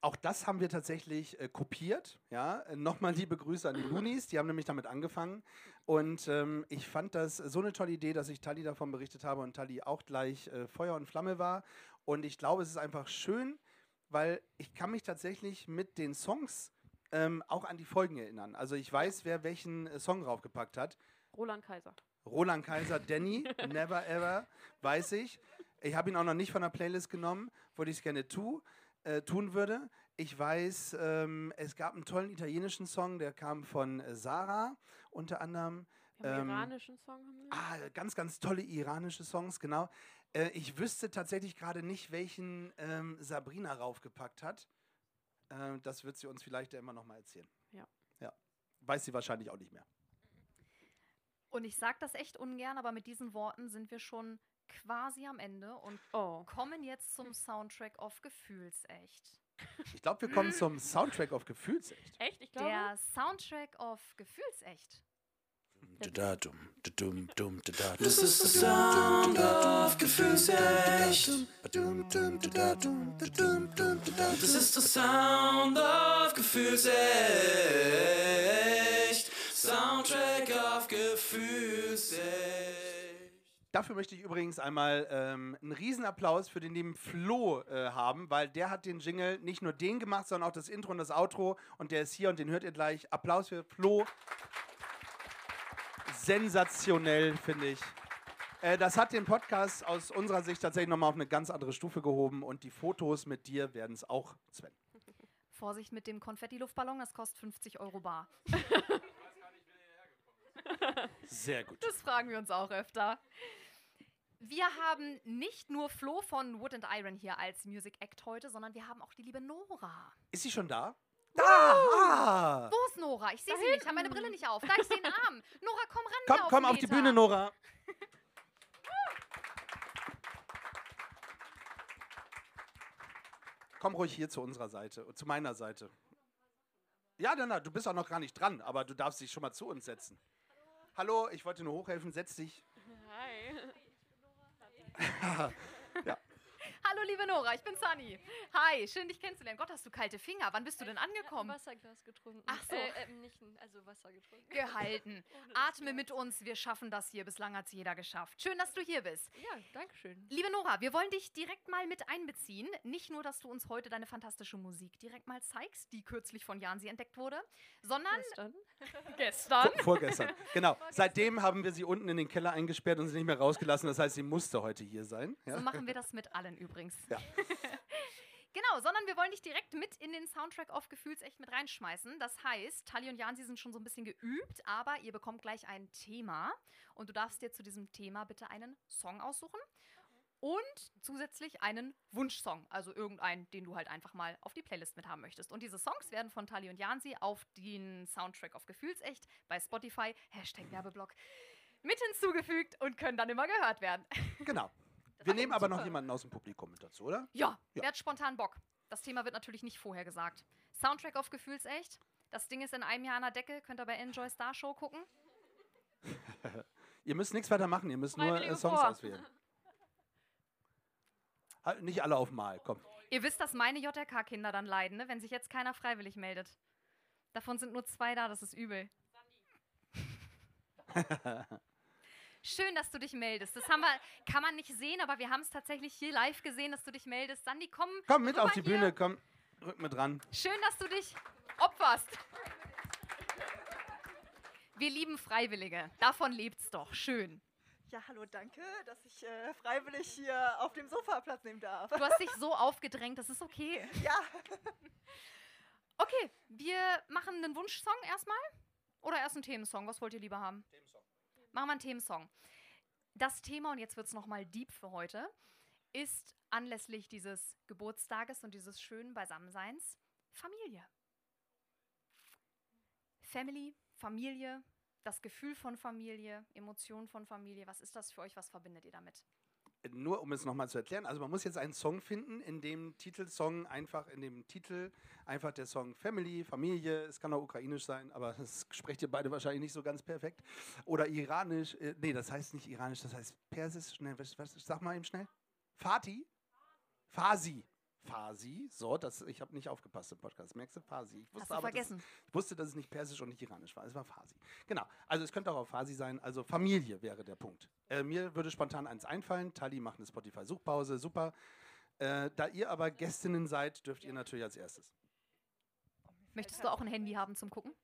Auch das haben wir tatsächlich äh, kopiert. Ja? Äh, Nochmal liebe Grüße an die Loonies, die haben nämlich damit angefangen. Und ähm, ich fand das so eine tolle Idee, dass ich Tali davon berichtet habe und Tali auch gleich äh, Feuer und Flamme war. Und ich glaube, es ist einfach schön, weil ich kann mich tatsächlich mit den Songs ähm, auch an die Folgen erinnern. Also ich weiß, wer welchen äh, Song draufgepackt hat. Roland Kaiser. Roland Kaiser, Danny, Never Ever, weiß ich. Ich habe ihn auch noch nicht von der Playlist genommen, obwohl ich es gerne tu, äh, tun würde. Ich weiß, ähm, es gab einen tollen italienischen Song, der kam von äh, Sarah unter anderem. Wir haben Ähm, iranischen Song. Haben wir. Ah, ganz, ganz tolle iranische Songs, genau. Äh, ich wüsste tatsächlich gerade nicht, welchen ähm, Sabrina raufgepackt hat. Äh, das wird sie uns vielleicht ja immer noch mal erzählen. Ja. Ja. Weiß sie wahrscheinlich auch nicht mehr. Und ich sage das echt ungern, aber mit diesen Worten sind wir schon quasi am Ende und Oh. kommen jetzt zum Soundtrack of Gefühlsecht. Ich glaube, wir kommen zum Soundtrack auf Gefühlsecht. Echt? Ich glaube. Der Soundtrack of Gefühlsecht. Das ist der Sound of Gefühlsecht. Das ist der Sound of Gefühlsecht. Soundtrack of Gefühlsecht. Dafür möchte ich übrigens einmal ähm, einen Riesenapplaus für den lieben Flo äh, haben, weil der hat den Jingle nicht nur den gemacht, sondern auch das Intro und das Outro und der ist hier und den hört ihr gleich. Applaus für Flo. Sensationell, finde ich. Äh, das hat den Podcast aus unserer Sicht tatsächlich nochmal auf eine ganz andere Stufe gehoben und die Fotos mit dir werden es auch, Sven. Vorsicht mit dem Konfetti-Luftballon, das kostet 50 Euro bar. Sehr gut. Das fragen wir uns auch öfter. Wir haben nicht nur Flo von Wood and Iron hier als Music Act heute, sondern wir haben auch die liebe Nora. Ist sie schon da? Da! Ah. Wo ist Nora? Ich sehe sie nicht, ich habe meine Brille nicht auf. Da, ich sehe den Arm. Nora, komm ran Komm, hier komm auf, auf die Bühne, Nora. Komm ruhig hier zu unserer Seite, zu meiner Seite. Ja, Dana, du bist auch noch gar nicht dran, aber du darfst dich schon mal zu uns setzen. Hallo, ich wollte nur hochhelfen, setz dich. Hi. Liebe Nora, ich bin Sunny. Hi, schön dich kennenzulernen. Gott, hast du kalte Finger. Wann bist du denn angekommen? Wasserglas getrunken. Ach so. Äh, ähm, nicht, also Wasser getrunken. Gehalten. Atme mit uns, wir schaffen das hier. Bislang hat es jeder geschafft. Schön, dass du hier bist. Ja, danke schön. Liebe Nora, wir wollen dich direkt mal mit einbeziehen. Nicht nur, dass du uns heute deine fantastische Musik direkt mal zeigst, die kürzlich von Jansi entdeckt wurde, sondern Gestern. gestern. Vor, vorgestern. Genau. Seitdem haben wir sie unten in den Keller eingesperrt und sie nicht mehr rausgelassen. Das heißt, sie musste heute hier sein. Ja? So machen wir das mit allen übrigens. Ja. Genau, sondern wir wollen dich direkt mit in den Soundtrack auf Gefühlsecht mit reinschmeißen. Das heißt, Tali und Jansi sind schon so ein bisschen geübt, aber ihr bekommt gleich ein Thema und du darfst dir zu diesem Thema bitte einen Song aussuchen und zusätzlich einen Wunschsong, also irgendeinen, den du halt einfach mal auf die Playlist mit haben möchtest. Und diese Songs werden von Tali und Jansi auf den Soundtrack auf Gefühlsecht bei Spotify, Hashtag Werbeblock, mit hinzugefügt und können dann immer gehört werden. Genau. Wir nehmen aber noch jemanden aus dem Publikum mit dazu, oder? Ja, Ja. wer hat spontan Bock? Das Thema wird natürlich nicht vorher gesagt. Soundtrack auf Gefühlsecht. Das Ding ist in einem Jahr an der Decke. Könnt ihr bei Enjoy Star Show gucken. Ihr müsst nichts weiter machen, ihr müsst nur äh, Songs vor. auswählen. Halt nicht alle auf Mal, komm. Ihr wisst, dass meine JRK-Kinder dann leiden, ne? wenn sich jetzt keiner freiwillig meldet. Davon sind nur zwei da, das ist übel. Schön, dass du dich meldest. Das haben wir, kann man nicht sehen, aber wir haben es tatsächlich hier live gesehen, dass du dich meldest. Sandy, komm. Komm mit auf die hier. Bühne, komm, rück mit ran. Schön, dass du dich opferst. Wir lieben Freiwillige. Davon lebt's doch. Schön. Ja, hallo, danke, dass ich äh, freiwillig hier auf dem Sofa Platz nehmen darf. Du hast dich so aufgedrängt, das ist okay. Ja. Okay, wir machen einen Wunschsong erstmal. Oder erst einen Themensong. Was wollt ihr lieber haben? Themensong. Machen wir einen Themensong. Das Thema, und jetzt wird es nochmal deep für heute, ist anlässlich dieses Geburtstages und dieses schönen Beisammenseins Familie. Family, Familie, das Gefühl von Familie, Emotionen von Familie. Was ist das für euch? Was verbindet ihr damit? Nur um es nochmal zu erklären, also man muss jetzt einen Song finden, in dem Titelsong einfach, in dem Titel einfach der Song Family, Familie, es kann auch ukrainisch sein, aber das sprecht ihr beide wahrscheinlich nicht so ganz perfekt. Oder iranisch, äh, nee, das heißt nicht iranisch, das heißt persisch, schnell, was, was, sag mal eben schnell. Fati? Fasi. Fasi, so, das, ich habe nicht aufgepasst im Podcast, merkst du? Fasi. Ich Hast du aber, vergessen. Dass, ich wusste, dass es nicht persisch und nicht iranisch war, es war Fasi. Genau, also es könnte auch auf Fasi sein, also Familie wäre der Punkt. Äh, mir würde spontan eins einfallen, Tali macht eine Spotify-Suchpause, super. Äh, da ihr aber Gästinnen seid, dürft ihr natürlich als erstes. Möchtest du auch ein Handy haben zum Gucken?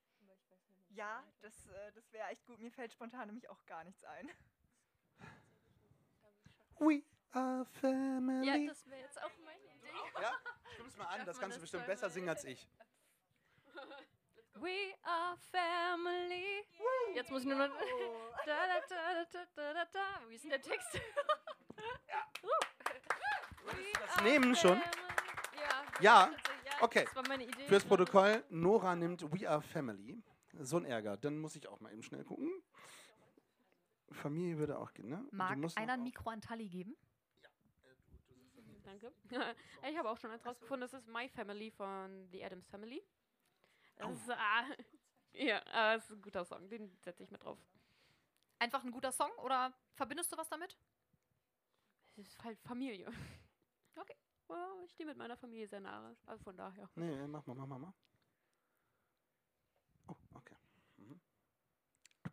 Ja, das, äh, das wäre echt gut. Mir fällt spontan nämlich auch gar nichts ein. We are family. Ja, das wäre jetzt auch Idee. Ja, stimm's mal an, das kannst du bestimmt besser singen als ich. We are family. Jetzt muss ich nur noch. da, da, da, da, da, da, da. Wie ist denn der Text? Das nehmen schon. Ja. Ja, ja, okay. Das war meine Idee. Fürs Protokoll, Nora nimmt We Are Family. So ein Ärger. Dann muss ich auch mal eben schnell gucken. Familie würde auch gehen, ne? Du Mag einer ein Mikro an Tali geben? Danke. ich habe auch schon eins rausgefunden. Das ist My Family von The Adams Family. Das Oh. ist, ah, ja, ah, das ist ein guter Song. Den setze ich mit drauf. Einfach ein guter Song oder verbindest du was damit? Es ist halt Familie. Okay. Ja, ich stehe mit meiner Familie sehr nahe. Also von daher. Nee, mach mal, mach mal, mach. Oh, okay. Mhm.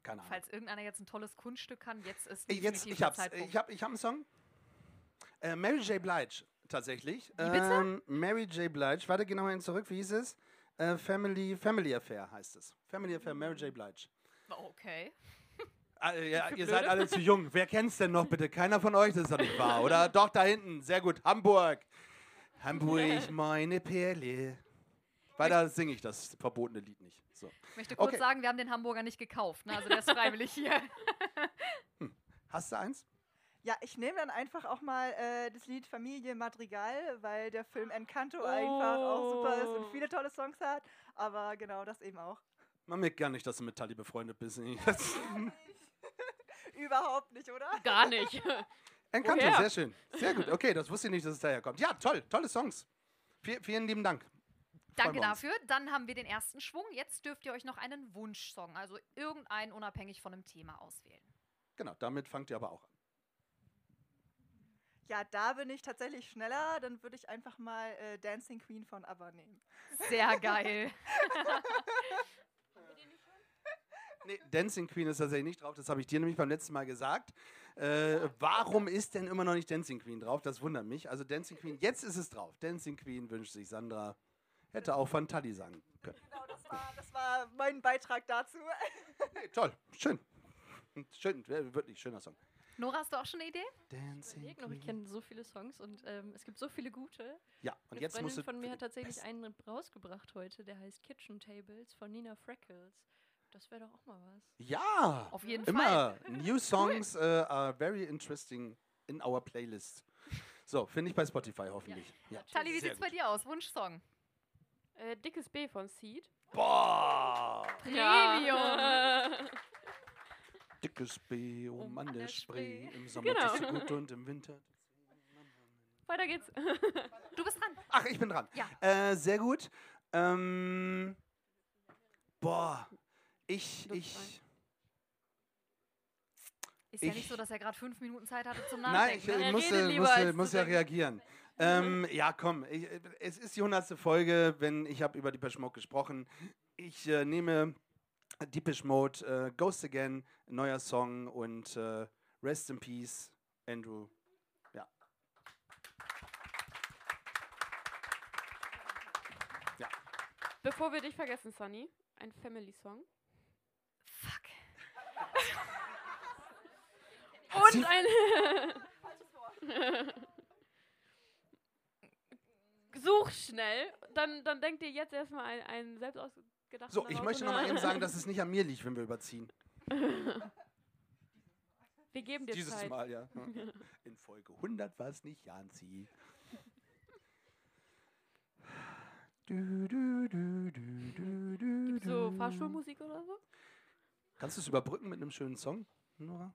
Keine Ahnung. Falls irgendeiner jetzt ein tolles Kunststück kann, jetzt ist Äh, Jetzt, definitiv ich der hab's. Zeitpunkt. Ich hab, ich hab einen Song. Äh, Mary J. Blige, tatsächlich. Wie bitte? Ähm, Mary J. Blige. Warte, geh nochmal hin zurück. Wie hieß es? Äh, Family, Family Affair heißt es. Family Affair, Mary J. Blige. Okay. Ah, ja, ihr Blöde. seid alle zu jung. Wer kennt's denn noch bitte? Keiner von euch, das ist doch nicht wahr, oder? Doch, da hinten. Sehr gut. Hamburg. Hamburg, meine Perle. Weiter singe ich das verbotene Lied nicht. So. Ich möchte kurz Okay. sagen, wir haben den Hamburger nicht gekauft. Ne? Also der ist freiwillig hier. Hast du eins? Ja, ich nehme dann einfach auch mal äh, das Lied Familie Madrigal, weil der Film Encanto einfach auch super ist und viele tolle Songs hat. Aber genau, das eben auch. Man merkt gar nicht, dass du mit Tali befreundet bist. Überhaupt nicht, oder? Gar nicht. Encanto, Woher? sehr schön. Sehr gut. Okay, das wusste ich nicht, dass es daher kommt. Ja, toll. Tolle Songs. Vi- vielen lieben Dank. Danke dafür. Dann haben wir den ersten Schwung. Jetzt dürft ihr euch noch einen Wunschsong, also irgendeinen unabhängig von dem Thema auswählen. Genau, damit fangt ihr aber auch an. Ja, da bin ich tatsächlich schneller. Dann würde ich einfach mal äh, Dancing Queen von ABBA nehmen. Sehr geil. Nee, Dancing Queen ist tatsächlich nicht drauf. Das habe ich dir nämlich beim letzten Mal gesagt. Äh, warum ist denn immer noch nicht Dancing Queen drauf? Das wundert mich. Also Dancing Queen, jetzt ist es drauf. Dancing Queen wünscht sich Sandra. Hätte auch von Tali sagen können. Genau, das war, das war mein Beitrag dazu. Nee, toll, schön. Schön, wirklich schöner Song. Nora, hast du auch schon eine Idee? Dancing Ich glaube, ich kenne so viele Songs und ähm, es gibt so viele gute. Ja, und Eine jetzt Freundin musst du von mir hat tatsächlich einen rausgebracht heute, der heißt Kitchen Tables von Nina Freckles. Das wäre doch auch mal was. Ja, Auf jeden immer. New songs uh, are very interesting in our playlist. So, finde ich bei Spotify hoffentlich. Ja. Tali, wie Sehr sieht's bei dir aus? Wunschsong. Äh, dickes B von Seed. Boah! Premium. Dickes B um an der Spree. Im Sommer Genau. bist du gut und im Winter. Weiter geht's. Du bist dran. Ach, ich bin dran. Ja. Äh, sehr gut. Ähm, boah, ich, ich. Ist ja Ich- nicht so, dass er gerade fünf Minuten Zeit hatte zum Nein, Nachdenken. ich, ne? ich Er musste, musste, als muss zu ja reagieren. Ähm, ja, komm, ich, es ist die hundertste Folge, wenn ich habe über Deepish Mode gesprochen. Ich äh, nehme Deepish Mode, äh, Ghost Again, neuer Song und äh, Rest in Peace, Andrew. Ja. Ja. Bevor wir dich vergessen, Sunny, ein Family-Song. Fuck. Und ein. Such schnell, dann, dann denkt ihr jetzt erstmal ein, ein selbst ausgedachten. So, ich möchte noch mal eben sagen, dass es nicht an mir liegt, wenn wir überziehen. Wir geben dir Dieses Zeit. Mal, ja. In Folge 100 war es nicht Janzi. Du, du, du, du, du, du, so. Fahrschulmusik oder so? Kannst du es überbrücken mit einem schönen Song, Nora?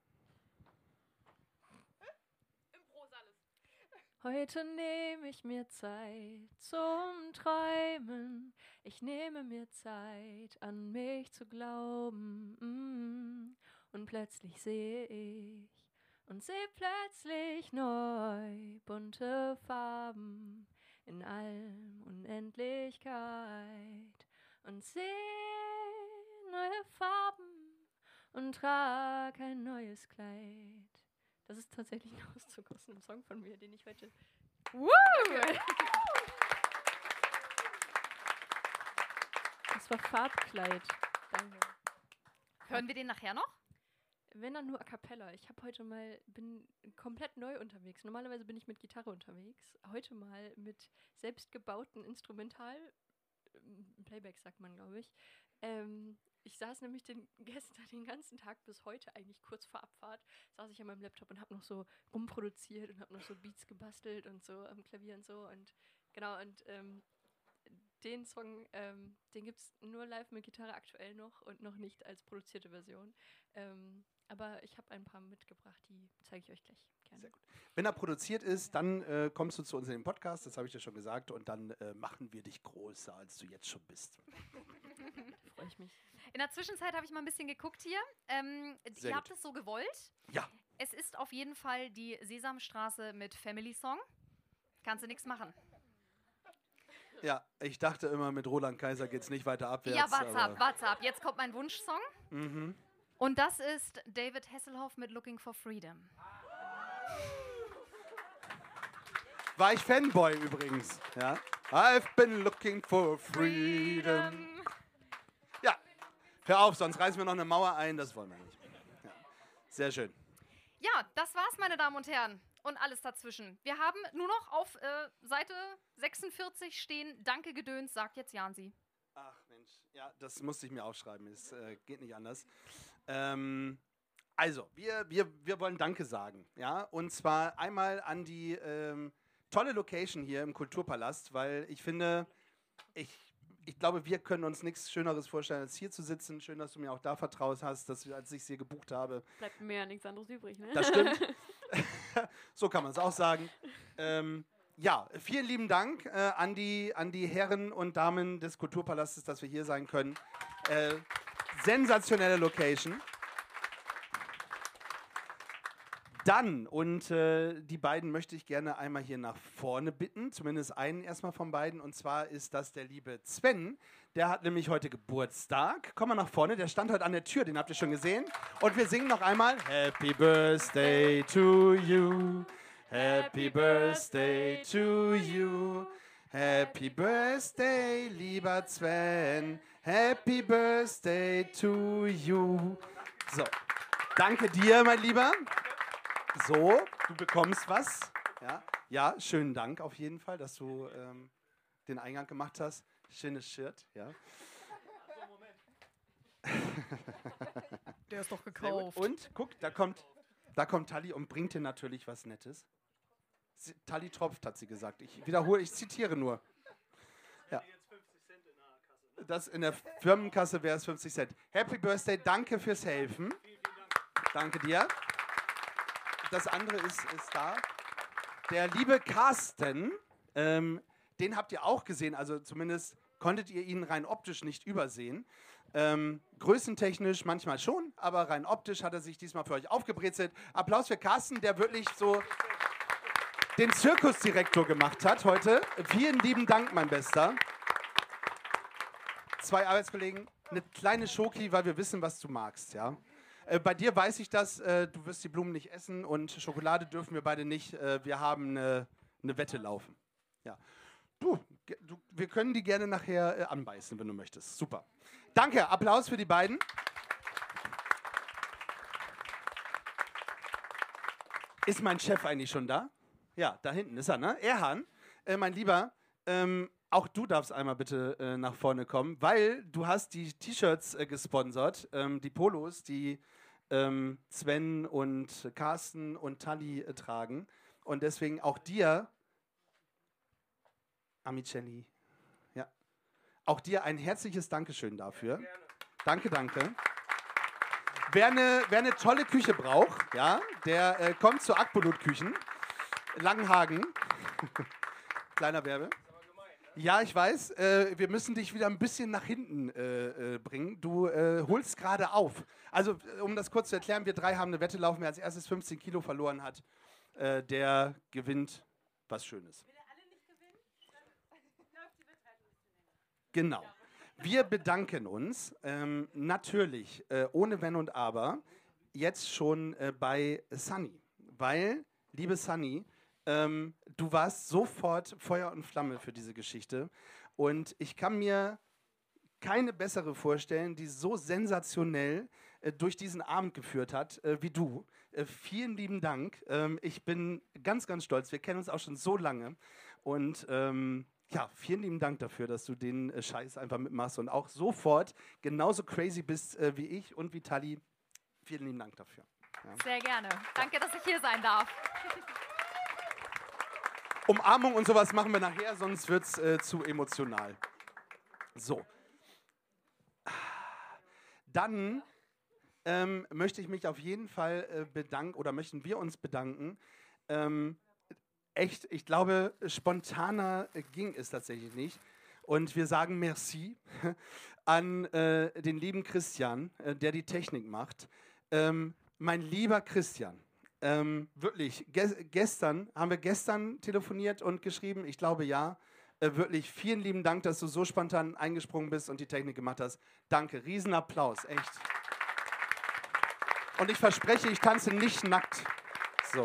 Heute nehme ich mir Zeit zum Träumen. Ich nehme mir Zeit, an mich zu glauben. Mm. Und plötzlich sehe ich und sehe plötzlich neu bunte Farben in allem Unendlichkeit. Und sehe neue Farben und trag ein neues Kleid. Das ist tatsächlich ein Auszug aus einem Song von mir, den ich heute. Woo! Das war Farbkleid. Danke. Hören wir den nachher noch? Wenn dann nur a cappella. Ich habe heute mal bin komplett neu unterwegs. Normalerweise bin ich mit Gitarre unterwegs. Heute mal mit selbstgebauten Instrumental ähm, Playbacks sagt man, glaube ich. Ähm, ich saß nämlich den, gestern den ganzen Tag bis heute eigentlich kurz vor Abfahrt saß ich an meinem Laptop und habe noch so rumproduziert und habe noch so Beats gebastelt und so am Klavier und so und genau und ähm, den Song, ähm, den gibt es nur live mit Gitarre aktuell noch und noch nicht als produzierte Version. Ähm, aber ich habe ein paar mitgebracht, die zeige ich euch gleich gerne. Sehr gut. Wenn er produziert ist, dann äh, kommst du zu uns in den Podcast, das habe ich dir schon gesagt, und dann äh, machen wir dich größer, als du jetzt schon bist. Freue ich mich. In der Zwischenzeit habe ich mal ein bisschen geguckt hier. Ähm, ihr habt gut. es so gewollt. Ja. Es ist auf jeden Fall die Sesamstraße mit Family Song. Kannst du nichts machen. Ja, ich dachte immer, mit Roland Kaiser geht es nicht weiter abwärts. ja, aber- up, what's up. Jetzt kommt mein Wunschsong. Mhm. Und das ist David Hasselhoff mit Looking for Freedom. War ich Fanboy übrigens. Ja. I've been looking for freedom. Hör auf, sonst reißen wir noch eine Mauer ein, das wollen wir nicht. Ja. Sehr schön. Ja, das war's, meine Damen und Herren. Und alles dazwischen. Wir haben nur noch auf äh, Seite 46 stehen, Danke Gedöns, sagt jetzt Jansi. Ach Mensch, ja, das musste ich mir aufschreiben. Es äh, geht nicht anders. Ähm, also, wir, wir, wir wollen Danke sagen. Ja? Und zwar einmal an die ähm, tolle Location hier im Kulturpalast, weil ich finde, ich, ich glaube, wir können uns nichts Schöneres vorstellen, als hier zu sitzen. Schön, dass du mir auch da vertraut hast, dass, als ich es hier gebucht habe. Bleibt mir ja nichts anderes übrig, ne? Das stimmt. so kann man es auch sagen. Ähm, ja, vielen lieben Dank äh, an, die, an die Herren und Damen des Kulturpalastes, dass wir hier sein können. Äh, sensationelle Location. Dann, und äh, die beiden möchte ich gerne einmal hier nach vorne bitten, zumindest einen erstmal von beiden, und zwar ist das der liebe Sven. Der hat nämlich heute Geburtstag. Komm mal nach vorne, der stand heute an der Tür, den habt ihr schon gesehen. Und wir singen noch einmal Happy Birthday to you. Happy Birthday to you. Happy Birthday, lieber Sven. Happy Birthday to you. So, danke dir, mein Lieber. So, du bekommst was. Ja, ja schönen Dank auf jeden Fall, dass du ähm, den Eingang gemacht hast. Schönes Shirt, ja. Der ist doch gekauft. Und guck, da kommt, da kommt Tali und bringt dir natürlich was Nettes. Sie, Tali tropft, hat sie gesagt. Ich wiederhole, ich zitiere nur. Ja. Das in der Firmenkasse wäre es 50 Cent. Happy Birthday, danke fürs Helfen. Danke dir. Das andere ist, ist da. Der liebe Carsten, ähm, den habt ihr auch gesehen, also zumindest konntet ihr ihn rein optisch nicht übersehen. Ähm, größentechnisch manchmal schon, aber rein optisch hat er sich diesmal für euch aufgebrezelt. Applaus für Carsten, der wirklich so den Zirkusdirektor gemacht hat heute. Vielen lieben Dank, mein Bester. Zwei Arbeitskollegen, eine kleine Schoki, weil wir wissen, was du magst, ja. Äh, bei dir weiß ich das, äh, du wirst die Blumen nicht essen und Schokolade dürfen wir beide nicht. Äh, wir haben eine, eine Wette laufen. Ja. Du, du, wir können die gerne nachher äh, anbeißen, wenn du möchtest. Super. Danke, Applaus für die beiden. Ist mein Chef eigentlich schon da? Ja, da hinten ist er, ne? Erhan, äh, mein Lieber, ähm, auch du darfst einmal bitte äh, nach vorne kommen, weil du hast die T-Shirts äh, gesponsert, ähm, die Polos, die ähm, Sven und Carsten und Tali äh, tragen. Und deswegen auch dir, Amicelli, ja, auch dir ein herzliches Dankeschön dafür. Danke, danke. Wer eine, wer eine tolle Küche braucht, ja, der äh, kommt zu Akpolut Küchen, Langenhagen. Kleiner Werbe. Ja, ich weiß. Äh, wir müssen dich wieder ein bisschen nach hinten äh, äh, bringen. Du äh, holst gerade auf. Also, äh, um das kurz zu erklären, wir drei haben eine Wette laufen. Wer als erstes 15 Kilo verloren hat, äh, der gewinnt was Schönes. Genau. Wir bedanken uns ähm, natürlich, ohne Wenn und Aber, jetzt schon bei Sunny. Weil, liebe Sunny, ähm, du warst sofort Feuer und Flamme für diese Geschichte. Und ich kann mir keine bessere vorstellen, die so sensationell äh, durch diesen Abend geführt hat äh, wie du. Äh, vielen lieben Dank. Ähm, ich bin ganz, ganz stolz. Wir kennen uns auch schon so lange. Und ähm, ja, vielen lieben Dank dafür, dass du den äh, Scheiß einfach mitmachst und auch sofort genauso crazy bist äh, wie ich und wie Tali. Vielen lieben Dank dafür. Ja. Sehr gerne. Danke, dass ich hier sein darf. Umarmung und sowas machen wir nachher, sonst wird es äh, zu emotional. So. Dann ähm, möchte ich mich auf jeden Fall äh, bedanken oder möchten wir uns bedanken. Ähm, echt, ich glaube, spontaner äh, ging es tatsächlich nicht. Und wir sagen Merci an äh, den lieben Christian, äh, der die Technik macht. Ähm, mein lieber Christian, ähm, wirklich, ge gestern, haben wir gestern telefoniert und geschrieben? Ich glaube ja. Äh, wirklich, vielen lieben Dank, dass du so spontan eingesprungen bist und die Technik gemacht hast. Danke, Riesenapplaus, echt. Und ich verspreche, ich tanze nicht nackt. So.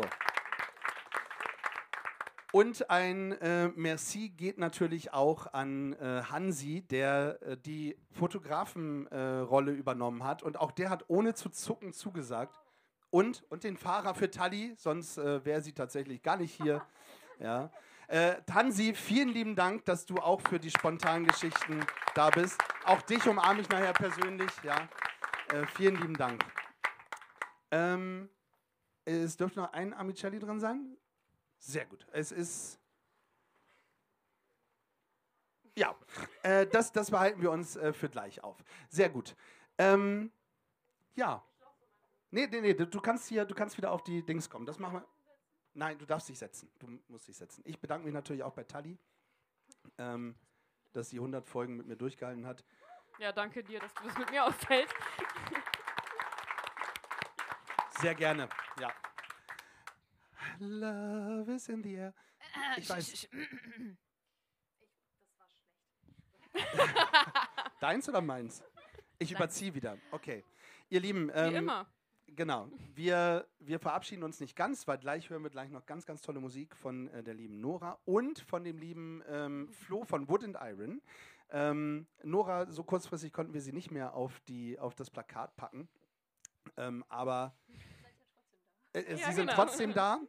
Und ein äh, Merci geht natürlich auch an äh, Hansi, der äh, die Fotografenrolle übernommen hat. Und auch der hat ohne zu zucken zugesagt. Und, und den Fahrer für Tali, sonst äh, wäre sie tatsächlich gar nicht hier. Ja. Äh, Tansi, vielen lieben Dank, dass du auch für die spontanen Geschichten da bist. Auch dich umarme ich nachher persönlich. Ja. Äh, vielen lieben Dank. Ähm, es dürfte noch ein Amicelli drin sein. Sehr gut. Es ist. Ja, äh, das, das behalten wir uns äh, für gleich auf. Sehr gut. Ähm, ja. Nee, nee, nee, du kannst hier, du kannst wieder auf die Dings kommen. Das machen wir. Nein, du darfst dich setzen. Du musst dich setzen. Ich bedanke mich natürlich auch bei Tali, ähm, dass sie 100 Folgen mit mir durchgehalten hat. Ja, danke dir, dass du das mit mir aushältst. Sehr gerne, ja. Love is in the air. Ich weiß. Deins oder meins? Ich überziehe wieder. Okay. Ihr Lieben. Ähm, immer. Genau. Wir, wir verabschieden uns nicht ganz, weil gleich hören wir gleich noch ganz, ganz tolle Musik von äh, der lieben Nora und von dem lieben ähm, Flo von Wood and Iron. Ähm, Nora, so kurzfristig konnten wir sie nicht mehr auf, die, auf das Plakat packen. Ähm, aber äh, äh, Ja, sie sind genau. trotzdem da.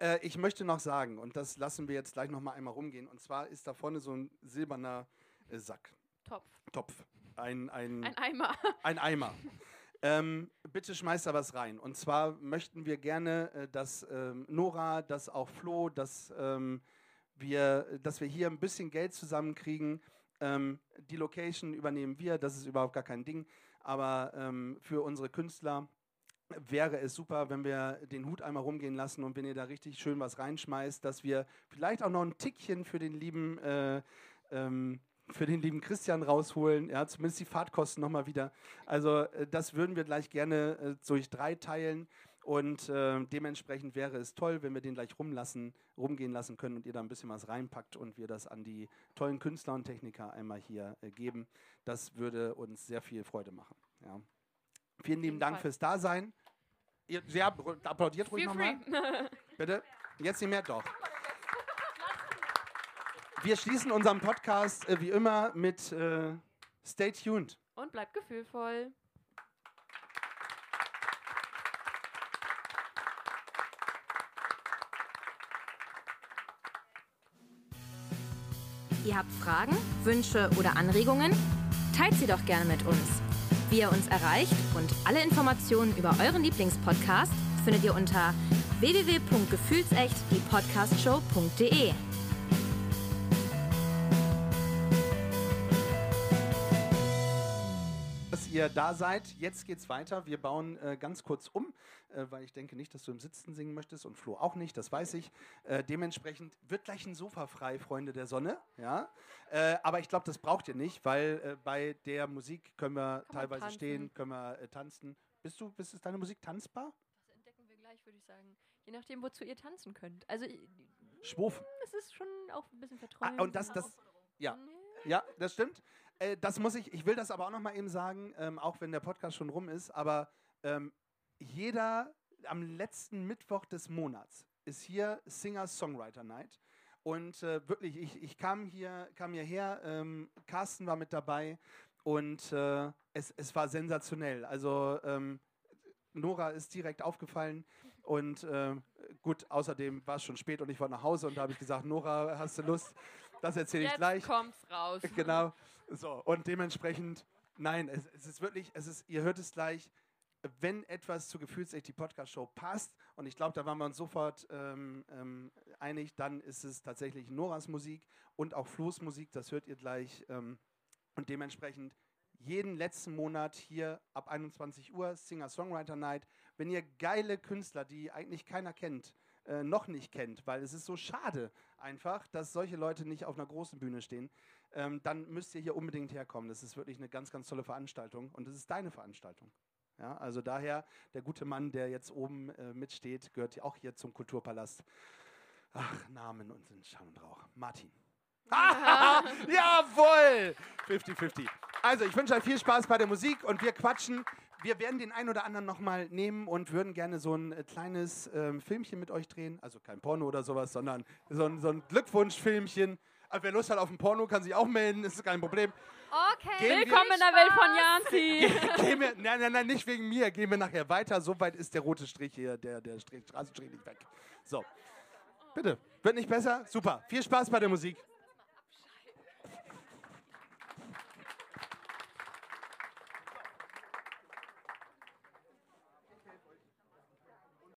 Äh, ich möchte noch sagen, und das lassen wir jetzt gleich noch mal einmal rumgehen, und zwar ist da vorne so ein silberner äh, Sack. Topf. Topf. Ein, ein, Ein Eimer. Ein Eimer. Ähm, bitte schmeißt da was rein. Und zwar möchten wir gerne, äh, dass ähm, Nora, dass auch Flo, dass, ähm, wir, dass wir hier ein bisschen Geld zusammenkriegen. Ähm, die Location übernehmen wir, das ist überhaupt gar kein Ding. Aber ähm, für unsere Künstler wäre es super, wenn wir den Hut einmal rumgehen lassen und wenn ihr da richtig schön was reinschmeißt, dass wir vielleicht auch noch ein Tickchen für den lieben äh, ähm, für den lieben Christian rausholen, ja, zumindest die Fahrtkosten nochmal wieder. Also äh, das würden wir gleich gerne äh, durch drei teilen und äh, dementsprechend wäre es toll, wenn wir den gleich rumlassen, rumgehen lassen können und ihr da ein bisschen was reinpackt und wir das an die tollen Künstler und Techniker einmal hier äh, geben. Das würde uns sehr viel Freude machen. Ja. Vielen lieben Dank Fall. fürs Dasein. Ihr, ja, applaudiert ruhig nochmal. Bitte? Jetzt nicht mehr? Doch. Wir schließen unseren Podcast äh, wie immer mit äh, Stay tuned. Und bleibt gefühlvoll. Ihr habt Fragen, Wünsche oder Anregungen? Teilt sie doch gerne mit uns. Wie ihr uns erreicht und alle Informationen über euren Lieblingspodcast findet ihr unter www.gefühlsecht ihr da seid. Jetzt geht's weiter. Wir bauen äh, ganz kurz um, äh, weil ich denke nicht, dass du im Sitzen singen möchtest und Flo auch nicht, das weiß ich. Äh, dementsprechend wird gleich ein Sofa frei, Freunde der Sonne. Ja? Äh, aber ich glaube, das braucht ihr nicht, weil äh, bei der Musik können wir Kann teilweise tanzen. stehen, können wir äh, tanzen. Bist du, bist, ist deine Musik tanzbar? Das entdecken wir gleich, würde ich sagen. Je nachdem, wozu ihr tanzen könnt. Also, Schwurf. es ist schon auch ein bisschen verträumt. Ah, und das, das, ja, ja, das stimmt. Äh, das muss ich, ich will das aber auch noch mal eben sagen, ähm, auch wenn der Podcast schon rum ist, aber ähm, jeder am letzten Mittwoch des Monats ist hier Singer-Songwriter Night. Und äh, wirklich, ich, ich kam hier, kam hierher, ähm, Carsten war mit dabei und äh, es, es war sensationell. Also ähm, Nora ist direkt aufgefallen und äh, gut, außerdem war es schon spät und ich wollte nach Hause und da habe ich gesagt, Nora, hast du Lust? Das erzähle ich Jetzt gleich. kommt's raus. Genau. So, und dementsprechend, nein, es, es ist wirklich, es ist, ihr hört es gleich, wenn etwas zu Gefühlsecht die Podcast-Show passt, und ich glaube, da waren wir uns sofort ähm, ähm, einig, dann ist es tatsächlich Noras Musik und auch Flo's Musik, das hört ihr gleich. Ähm, und dementsprechend jeden letzten Monat hier ab 21 Uhr Singer-Songwriter Night. Wenn ihr geile Künstler, die eigentlich keiner kennt, äh, noch nicht kennt, weil es ist so schade einfach, dass solche Leute nicht auf einer großen Bühne stehen, ähm, dann müsst ihr hier unbedingt herkommen. Das ist wirklich eine ganz, ganz tolle Veranstaltung und es ist deine Veranstaltung. Ja, also daher, der gute Mann, der jetzt oben äh, mitsteht, gehört auch hier zum Kulturpalast. Ach, Namen und sind Schall und Rauch. Martin. Jawohl! 50-50. Also, ich wünsche euch viel Spaß bei der Musik und wir quatschen. Wir werden den einen oder anderen nochmal nehmen und würden gerne so ein äh, kleines ähm, Filmchen mit euch drehen. Also kein Porno oder sowas, sondern so ein, so ein Glückwunschfilmchen. Aber wer Lust hat auf ein Porno, kann sich auch melden, ist kein Problem. Okay. Gehen wir- Willkommen in der Welt von Janzi. Gehen wir, nein, nein, nein, nicht wegen mir. Gehen wir nachher weiter. So weit ist der rote Strich hier, der, der Strich, Straßenstrich nicht weg. So. Bitte. Wird nicht besser? Super. Viel Spaß bei der Musik.